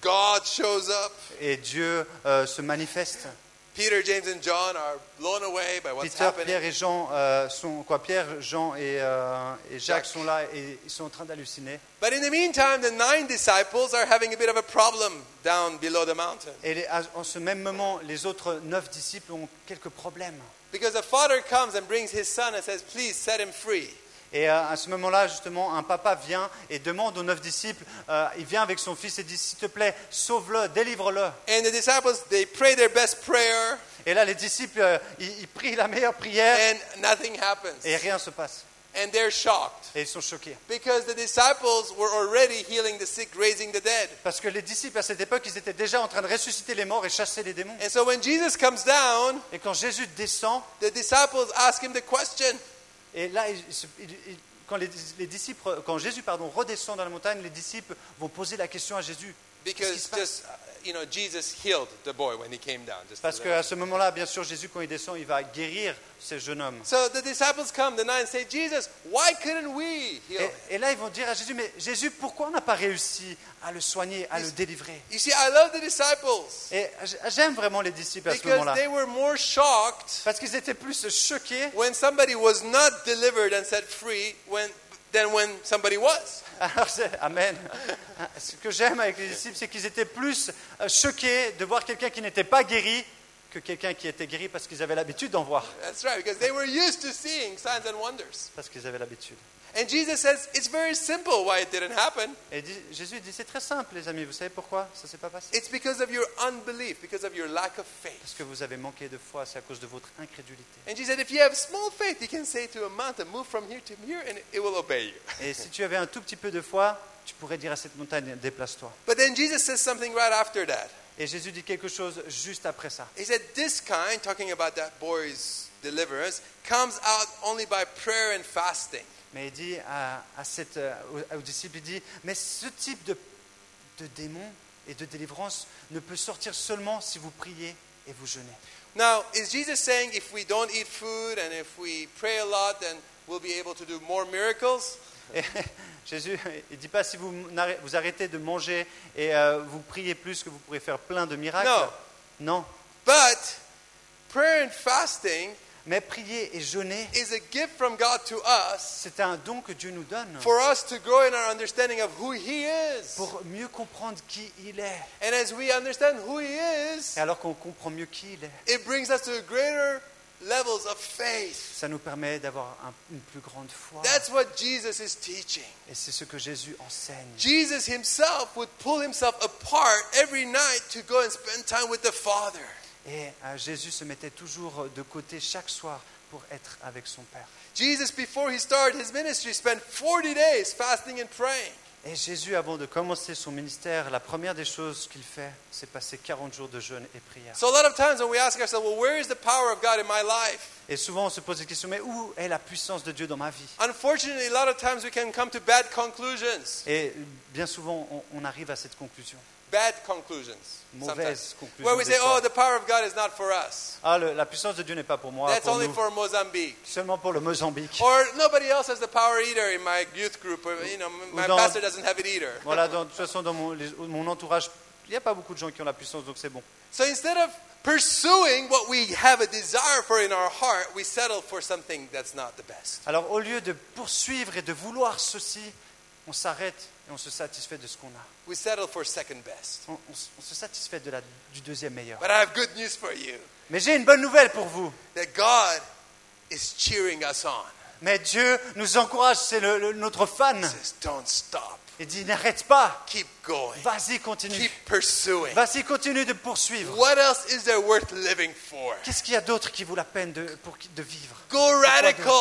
[SPEAKER 1] God shows up.
[SPEAKER 2] et Dieu euh, se manifeste.
[SPEAKER 1] Peter, James, and John are blown away by what's
[SPEAKER 2] Peter,
[SPEAKER 1] happening.
[SPEAKER 2] Pierre et Jean euh, sont quoi Pierre, Jean et, euh, et Jacques
[SPEAKER 1] Jacques.
[SPEAKER 2] sont là et ils sont en train d'halluciner.
[SPEAKER 1] But in the meantime, the nine disciples are having a bit of a problem down below the mountain.
[SPEAKER 2] Et les- en ce même moment, les autres neuf disciples ont quelques problèmes.
[SPEAKER 1] Because the father comes and brings his son and says, Please set him free.
[SPEAKER 2] Et euh, à ce moment-là, justement, un papa vient et demande aux neuf disciples, euh, il vient avec son fils et dit, s'il te plaît, sauve-le, délivre-le.
[SPEAKER 1] And the disciples, they pray their best prayer
[SPEAKER 2] Et là, les disciples, euh, ils, ils prient la meilleure prière
[SPEAKER 1] and nothing happens.
[SPEAKER 2] et rien se passe.
[SPEAKER 1] And they're shocked
[SPEAKER 2] Et ils sont choqués.
[SPEAKER 1] because the disciples were already healing the sick, raising the dead.
[SPEAKER 2] Parce que les disciples, à cette époque, ils étaient déjà en train de ressusciter les morts et chasser les démons.
[SPEAKER 1] And so when Jesus comes down,
[SPEAKER 2] Et quand Jésus descend,
[SPEAKER 1] the disciples ask him the question
[SPEAKER 2] et là, il- il quand, les, les disciples, quand Jésus pardon, redescend dans la montagne, les disciples vont poser la question à Jésus. Qu'est-ce qui
[SPEAKER 1] because
[SPEAKER 2] se passe?
[SPEAKER 1] just, you know, Jesus healed the boy when he came down. Just
[SPEAKER 2] Parce qu'à ce moment-là, bien sûr, Jésus, quand il descend, il va guérir ce jeune homme.
[SPEAKER 1] So the disciples come, the nine say, Jesus, why couldn't we heal
[SPEAKER 2] Et, et là, ils vont dire à Jésus, mais Jésus, pourquoi on n'a pas réussi à le soigner, à le délivrer
[SPEAKER 1] You see, I love the disciples
[SPEAKER 2] Et j'aime vraiment les disciples à ce
[SPEAKER 1] because
[SPEAKER 2] moment-là.
[SPEAKER 1] they were more shocked
[SPEAKER 2] Parce qu'ils étaient plus choqués
[SPEAKER 1] when somebody was not delivered and set free when than when somebody was.
[SPEAKER 2] Alors, c'est- Amen. Ce que j'aime avec les disciples, c'est qu'ils étaient plus euh, choqués de voir quelqu'un qui n'était pas guéri que quelqu'un qui était guéri parce qu'ils avaient l'habitude d'en voir.
[SPEAKER 1] That's right, because they were used to seeing signs and wonders.
[SPEAKER 2] Parce qu'ils avaient l'habitude.
[SPEAKER 1] And Jesus says it's very simple why it didn't happen.
[SPEAKER 2] Et Jésus dit c'est très simple, les amis. Vous savez pourquoi ça s'est pas passé
[SPEAKER 1] It's because of your unbelief, because of your lack of
[SPEAKER 2] Parce
[SPEAKER 1] faith.
[SPEAKER 2] que vous avez manqué de foi. C'est à cause de votre incrédulité.
[SPEAKER 1] And Jesus said, if you have small faith, you can say to a mountain, move from here to here, and it will obey you.
[SPEAKER 2] Et si tu avais un tout petit peu de foi, tu pourrais dire à cette montagne déplace-toi.
[SPEAKER 1] But then Jesus says something right after that.
[SPEAKER 2] Et Jésus dit quelque chose juste après ça.
[SPEAKER 1] He said, This kind, talking about that boy's deliverance, comes out only by prayer and fasting.
[SPEAKER 2] Mais il dit à, à cette, euh, aux, aux disciples, il dit, mais ce type de, de démon et de délivrance ne peut sortir seulement si vous priez et vous jeûnez.
[SPEAKER 1] Now, is Jesus saying if we don't eat food and if we pray a lot, then we'll be able to do more miracles?
[SPEAKER 2] Et Jésus, il dit pas si vous, vous arrêtez de manger et euh, vous priez plus que vous pourrez faire plein de miracles.
[SPEAKER 1] Non.
[SPEAKER 2] Non.
[SPEAKER 1] But prayer and fasting
[SPEAKER 2] Mais prier et jeûner,
[SPEAKER 1] is a gift from God to us
[SPEAKER 2] c'est un don que Dieu nous donne
[SPEAKER 1] for us to grow in our understanding of who He is.
[SPEAKER 2] pour mieux comprendre qui il est.
[SPEAKER 1] And as we understand who He is,
[SPEAKER 2] Et alors qu'on comprend mieux qui il est,
[SPEAKER 1] it brings us to greater levels of faith.
[SPEAKER 2] ça nous permet d'avoir un- une plus grande foi.
[SPEAKER 1] That's what Jesus is teaching.
[SPEAKER 2] Et c'est ce que Jésus enseigne.
[SPEAKER 1] Jesus himself would pull himself apart every night to go and spend time with the Father.
[SPEAKER 2] Et euh, Jésus se mettait toujours de côté chaque soir pour être avec son Père.
[SPEAKER 1] Jesus, before he started his ministry, spent 40 days fasting and praying.
[SPEAKER 2] Et Jésus, avant de commencer son ministère, la première des choses qu'il fait, c'est passer 40 jours de jeûne et prière.
[SPEAKER 1] So, a lot of times when we ask ourselves, well, where is the power of God in my life?
[SPEAKER 2] Et souvent, on se pose la question, mais où est la puissance de Dieu dans ma vie?
[SPEAKER 1] Unfortunately, a lot of times we can come to bad conclusions.
[SPEAKER 2] Et bien souvent, on, on arrive à cette conclusion.
[SPEAKER 1] Bad conclusions.
[SPEAKER 2] Mauvaise
[SPEAKER 1] sometimes.
[SPEAKER 2] conclusion
[SPEAKER 1] Where we say, oh, the power of God is not for us.
[SPEAKER 2] Ah, le- la puissance de Dieu n'est pas pour moi,
[SPEAKER 1] That's
[SPEAKER 2] pour
[SPEAKER 1] only
[SPEAKER 2] nous,
[SPEAKER 1] for Mozambique.
[SPEAKER 2] seulement pour le Mozambique.
[SPEAKER 1] Or nobody else has the power either in my youth group. Or, you know, my
[SPEAKER 2] dans-
[SPEAKER 1] pastor doesn't have it either.
[SPEAKER 2] Voilà, dans- de toute façon, dans mon, les- mon entourage, il n'y a pas beaucoup de gens qui ont la puissance, donc c'est bon.
[SPEAKER 1] So instead of pursuing what we have a desire for in our heart, we settle for something that's not the best.
[SPEAKER 2] Alors, au lieu de poursuivre et de vouloir ceci, on s'arrête et on se satisfait de ce qu'on a.
[SPEAKER 1] We settle for second best.
[SPEAKER 2] On, on on se satisfait de la, du deuxième meilleur.
[SPEAKER 1] But I have good news for you
[SPEAKER 2] Mais j'ai une bonne nouvelle pour vous.
[SPEAKER 1] that God is cheering us on.
[SPEAKER 2] Mais Dieu nous encourage, c'est le- le- notre fan.
[SPEAKER 1] He says, Don't stop.
[SPEAKER 2] Il dit n'arrête pas,
[SPEAKER 1] Keep going.
[SPEAKER 2] vas-y, continue.
[SPEAKER 1] Keep pursuing.
[SPEAKER 2] Vas-y, continue de poursuivre.
[SPEAKER 1] What else is there worth living for?
[SPEAKER 2] Qu'est-ce qu'il y a d'autre qui vaut la peine de, pour, de vivre?
[SPEAKER 1] Go radical.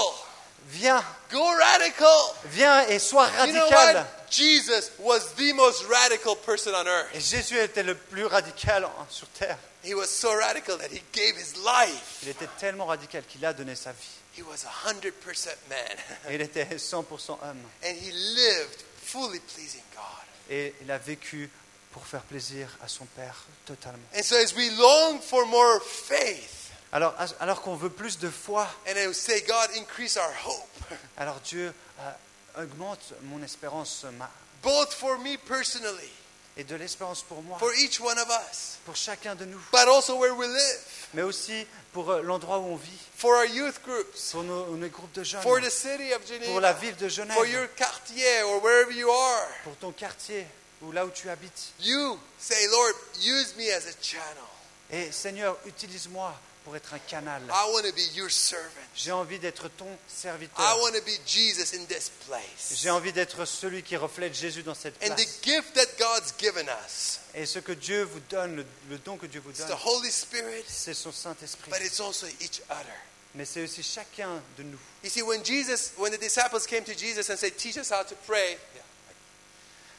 [SPEAKER 2] Viens,
[SPEAKER 1] Go radical.
[SPEAKER 2] viens et sois
[SPEAKER 1] You know
[SPEAKER 2] radical.
[SPEAKER 1] what? Jesus was the most radical person on earth.
[SPEAKER 2] Et Jésus était le plus radical sur terre.
[SPEAKER 1] He was so radical that he gave his life.
[SPEAKER 2] Il était tellement radical qu'il a donné sa vie.
[SPEAKER 1] He was 100% man.
[SPEAKER 2] Et il était 100% homme.
[SPEAKER 1] And he lived fully pleasing God.
[SPEAKER 2] Et il a vécu pour faire plaisir à son Père totalement.
[SPEAKER 1] And so as we long for more faith,
[SPEAKER 2] Alors, alors qu'on veut plus de foi,
[SPEAKER 1] and I would say, God, increase our hope,
[SPEAKER 2] alors Dieu euh, augmente mon espérance ma-
[SPEAKER 1] both for me personally,
[SPEAKER 2] et de l'espérance pour moi,
[SPEAKER 1] for each one of us,
[SPEAKER 2] pour chacun de nous,
[SPEAKER 1] but also where we live,
[SPEAKER 2] mais aussi pour euh, l'endroit où on vit,
[SPEAKER 1] for our youth groups,
[SPEAKER 2] pour nos, nos groupes de jeunes,
[SPEAKER 1] for the city of
[SPEAKER 2] pour la ville de Genève,
[SPEAKER 1] for your quartier or wherever you are.
[SPEAKER 2] pour ton quartier ou là où tu habites.
[SPEAKER 1] You say, Lord, use me as a channel.
[SPEAKER 2] Et Seigneur, utilise-moi pour être un canal.
[SPEAKER 1] I want to be your servant.
[SPEAKER 2] J'ai envie d'être ton
[SPEAKER 1] I
[SPEAKER 2] serviteur.
[SPEAKER 1] want to be Jesus in this place.
[SPEAKER 2] J'ai envie d'être celui qui reflète Jésus dans cette
[SPEAKER 1] And the
[SPEAKER 2] place.
[SPEAKER 1] gift that God's given us
[SPEAKER 2] Et ce que Dieu vous donne, le, le don que Dieu vous donne,
[SPEAKER 1] the Holy Spirit,
[SPEAKER 2] c'est son Saint-Esprit.
[SPEAKER 1] but it's also each other.
[SPEAKER 2] Mais c'est aussi chacun de nous.
[SPEAKER 1] You see, when Jesus, when the disciples came to Jesus and said, "Teach us how to pray,"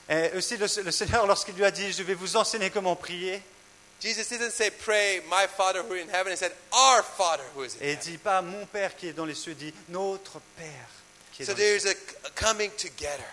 [SPEAKER 2] Et aussi le, le Seigneur, lorsqu'il lui a dit, je vais vous enseigner comment prier,
[SPEAKER 1] Jesus didn't say, "Pray, my Father who is in heaven." He said, "Our Father who is in
[SPEAKER 2] et il
[SPEAKER 1] heaven."
[SPEAKER 2] dit pas mon Père qui est dans les cieux, il dit notre Père qui est
[SPEAKER 1] So
[SPEAKER 2] dans les
[SPEAKER 1] there's a, a coming together.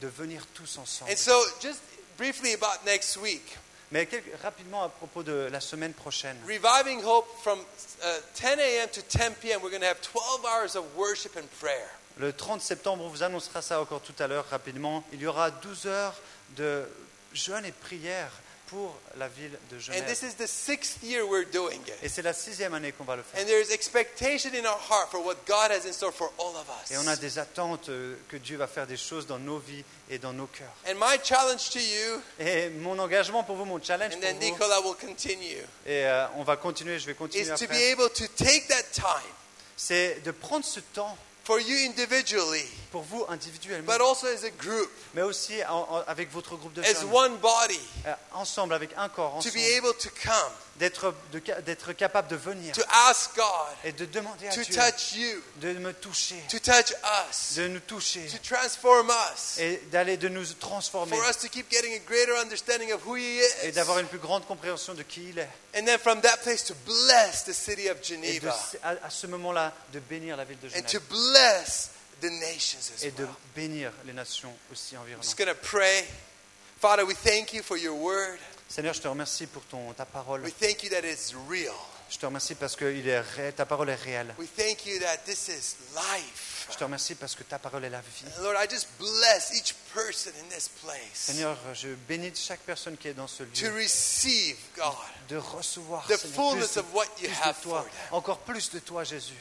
[SPEAKER 2] de venir tous ensemble.
[SPEAKER 1] And so, just briefly about next week,
[SPEAKER 2] Mais quelques- rapidement à propos de la semaine prochaine.
[SPEAKER 1] reviving hope from uh, 10 a.m. to 10 p.m. We're going to have 12 hours of worship and prayer.
[SPEAKER 2] Le 30 septembre, on vous annoncera ça encore tout à l'heure rapidement. Il y aura 12 heures de jeûne et prière pour la ville de
[SPEAKER 1] And
[SPEAKER 2] Genève.
[SPEAKER 1] this is the sixth year we're doing it.
[SPEAKER 2] Et c'est la sixième année qu'on va le faire.
[SPEAKER 1] And there is expectation in our heart for what God has in store for all of us.
[SPEAKER 2] Et on a des attentes euh, que Dieu va faire des choses dans nos vies et dans nos cœurs.
[SPEAKER 1] And my challenge to you,
[SPEAKER 2] Et mon engagement pour vous, mon challenge
[SPEAKER 1] and
[SPEAKER 2] pour
[SPEAKER 1] then
[SPEAKER 2] vous,
[SPEAKER 1] Nicola will continue,
[SPEAKER 2] et euh, on va continuer, je vais
[SPEAKER 1] is
[SPEAKER 2] continuer
[SPEAKER 1] to be able to take that time
[SPEAKER 2] c'est de prendre ce temps
[SPEAKER 1] for you individually,
[SPEAKER 2] pour vous individuellement,
[SPEAKER 1] but also as a group,
[SPEAKER 2] mais aussi en- en- avec votre groupe de
[SPEAKER 1] as one body,
[SPEAKER 2] euh, ensemble, avec un corps,
[SPEAKER 1] to
[SPEAKER 2] ensemble,
[SPEAKER 1] be able to come,
[SPEAKER 2] d'être de ca- d'être capable de venir.
[SPEAKER 1] to ask God
[SPEAKER 2] et de demander à
[SPEAKER 1] to
[SPEAKER 2] Dieu
[SPEAKER 1] touch you,
[SPEAKER 2] de me toucher,
[SPEAKER 1] to touch us,
[SPEAKER 2] de nous toucher
[SPEAKER 1] to transform us,
[SPEAKER 2] et d'aller de nous transformer.
[SPEAKER 1] For us to keep getting a greater understanding of who He
[SPEAKER 2] et
[SPEAKER 1] is.
[SPEAKER 2] d'avoir une plus grande compréhension de qui il est.
[SPEAKER 1] And then from that place to bless the city of
[SPEAKER 2] Et de,
[SPEAKER 1] Geneva.
[SPEAKER 2] à, à ce moment-là, de bénir la ville de
[SPEAKER 1] and to bless
[SPEAKER 2] et de bénir les nations aussi environnantes.
[SPEAKER 1] just going to pray. Father, we thank you for your word.
[SPEAKER 2] Seigneur, je te remercie pour ton, ta parole.
[SPEAKER 1] We thank you that it's real.
[SPEAKER 2] Je te remercie parce que il est ré- ta parole est réelle.
[SPEAKER 1] We thank you that this is life.
[SPEAKER 2] Je te remercie parce que ta parole est la vie.
[SPEAKER 1] And Lord, I just bless each person in this place
[SPEAKER 2] Seigneur, je bénis chaque personne qui est dans ce
[SPEAKER 1] to
[SPEAKER 2] lieu
[SPEAKER 1] receive, God,
[SPEAKER 2] de recevoir
[SPEAKER 1] the
[SPEAKER 2] Seigneur,
[SPEAKER 1] fullness
[SPEAKER 2] plus,
[SPEAKER 1] of what you
[SPEAKER 2] plus
[SPEAKER 1] have
[SPEAKER 2] de
[SPEAKER 1] for
[SPEAKER 2] toi,
[SPEAKER 1] them.
[SPEAKER 2] encore plus de toi, Jésus.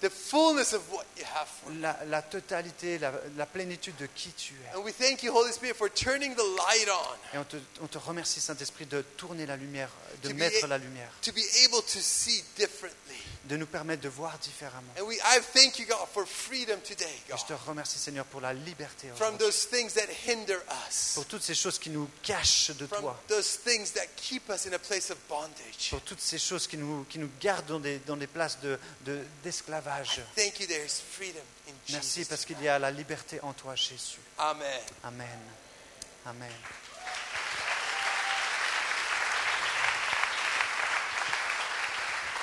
[SPEAKER 1] The fullness of what you have for.
[SPEAKER 2] La, la totalité, la, la plénitude de qui tu es.
[SPEAKER 1] And we thank you, Holy Spirit, for turning the light on
[SPEAKER 2] Et on te, on te remercie, Saint-Esprit, de tourner la lumière, de
[SPEAKER 1] To
[SPEAKER 2] mettre
[SPEAKER 1] a-
[SPEAKER 2] la lumière,
[SPEAKER 1] to be able to see differently.
[SPEAKER 2] de nous permettre de voir différemment.
[SPEAKER 1] And we, I thank you, God, for freedom today,
[SPEAKER 2] Et je te remercie, Seigneur, pour la liberté,
[SPEAKER 1] from
[SPEAKER 2] aujourd'hui.
[SPEAKER 1] those things that hinder us,
[SPEAKER 2] pour toutes ces choses qui nous cachent de
[SPEAKER 1] from
[SPEAKER 2] toi,
[SPEAKER 1] those things that keep us in a place of bondage.
[SPEAKER 2] pour toutes ces choses qui nous, qui nous gardent dans des, dans des places de- de- d'esclavage.
[SPEAKER 1] Thank you, there is freedom in
[SPEAKER 2] Merci
[SPEAKER 1] Jesus.
[SPEAKER 2] parce qu'il y a la liberté en toi, Jésus.
[SPEAKER 1] Amen.
[SPEAKER 2] Amen. Amen.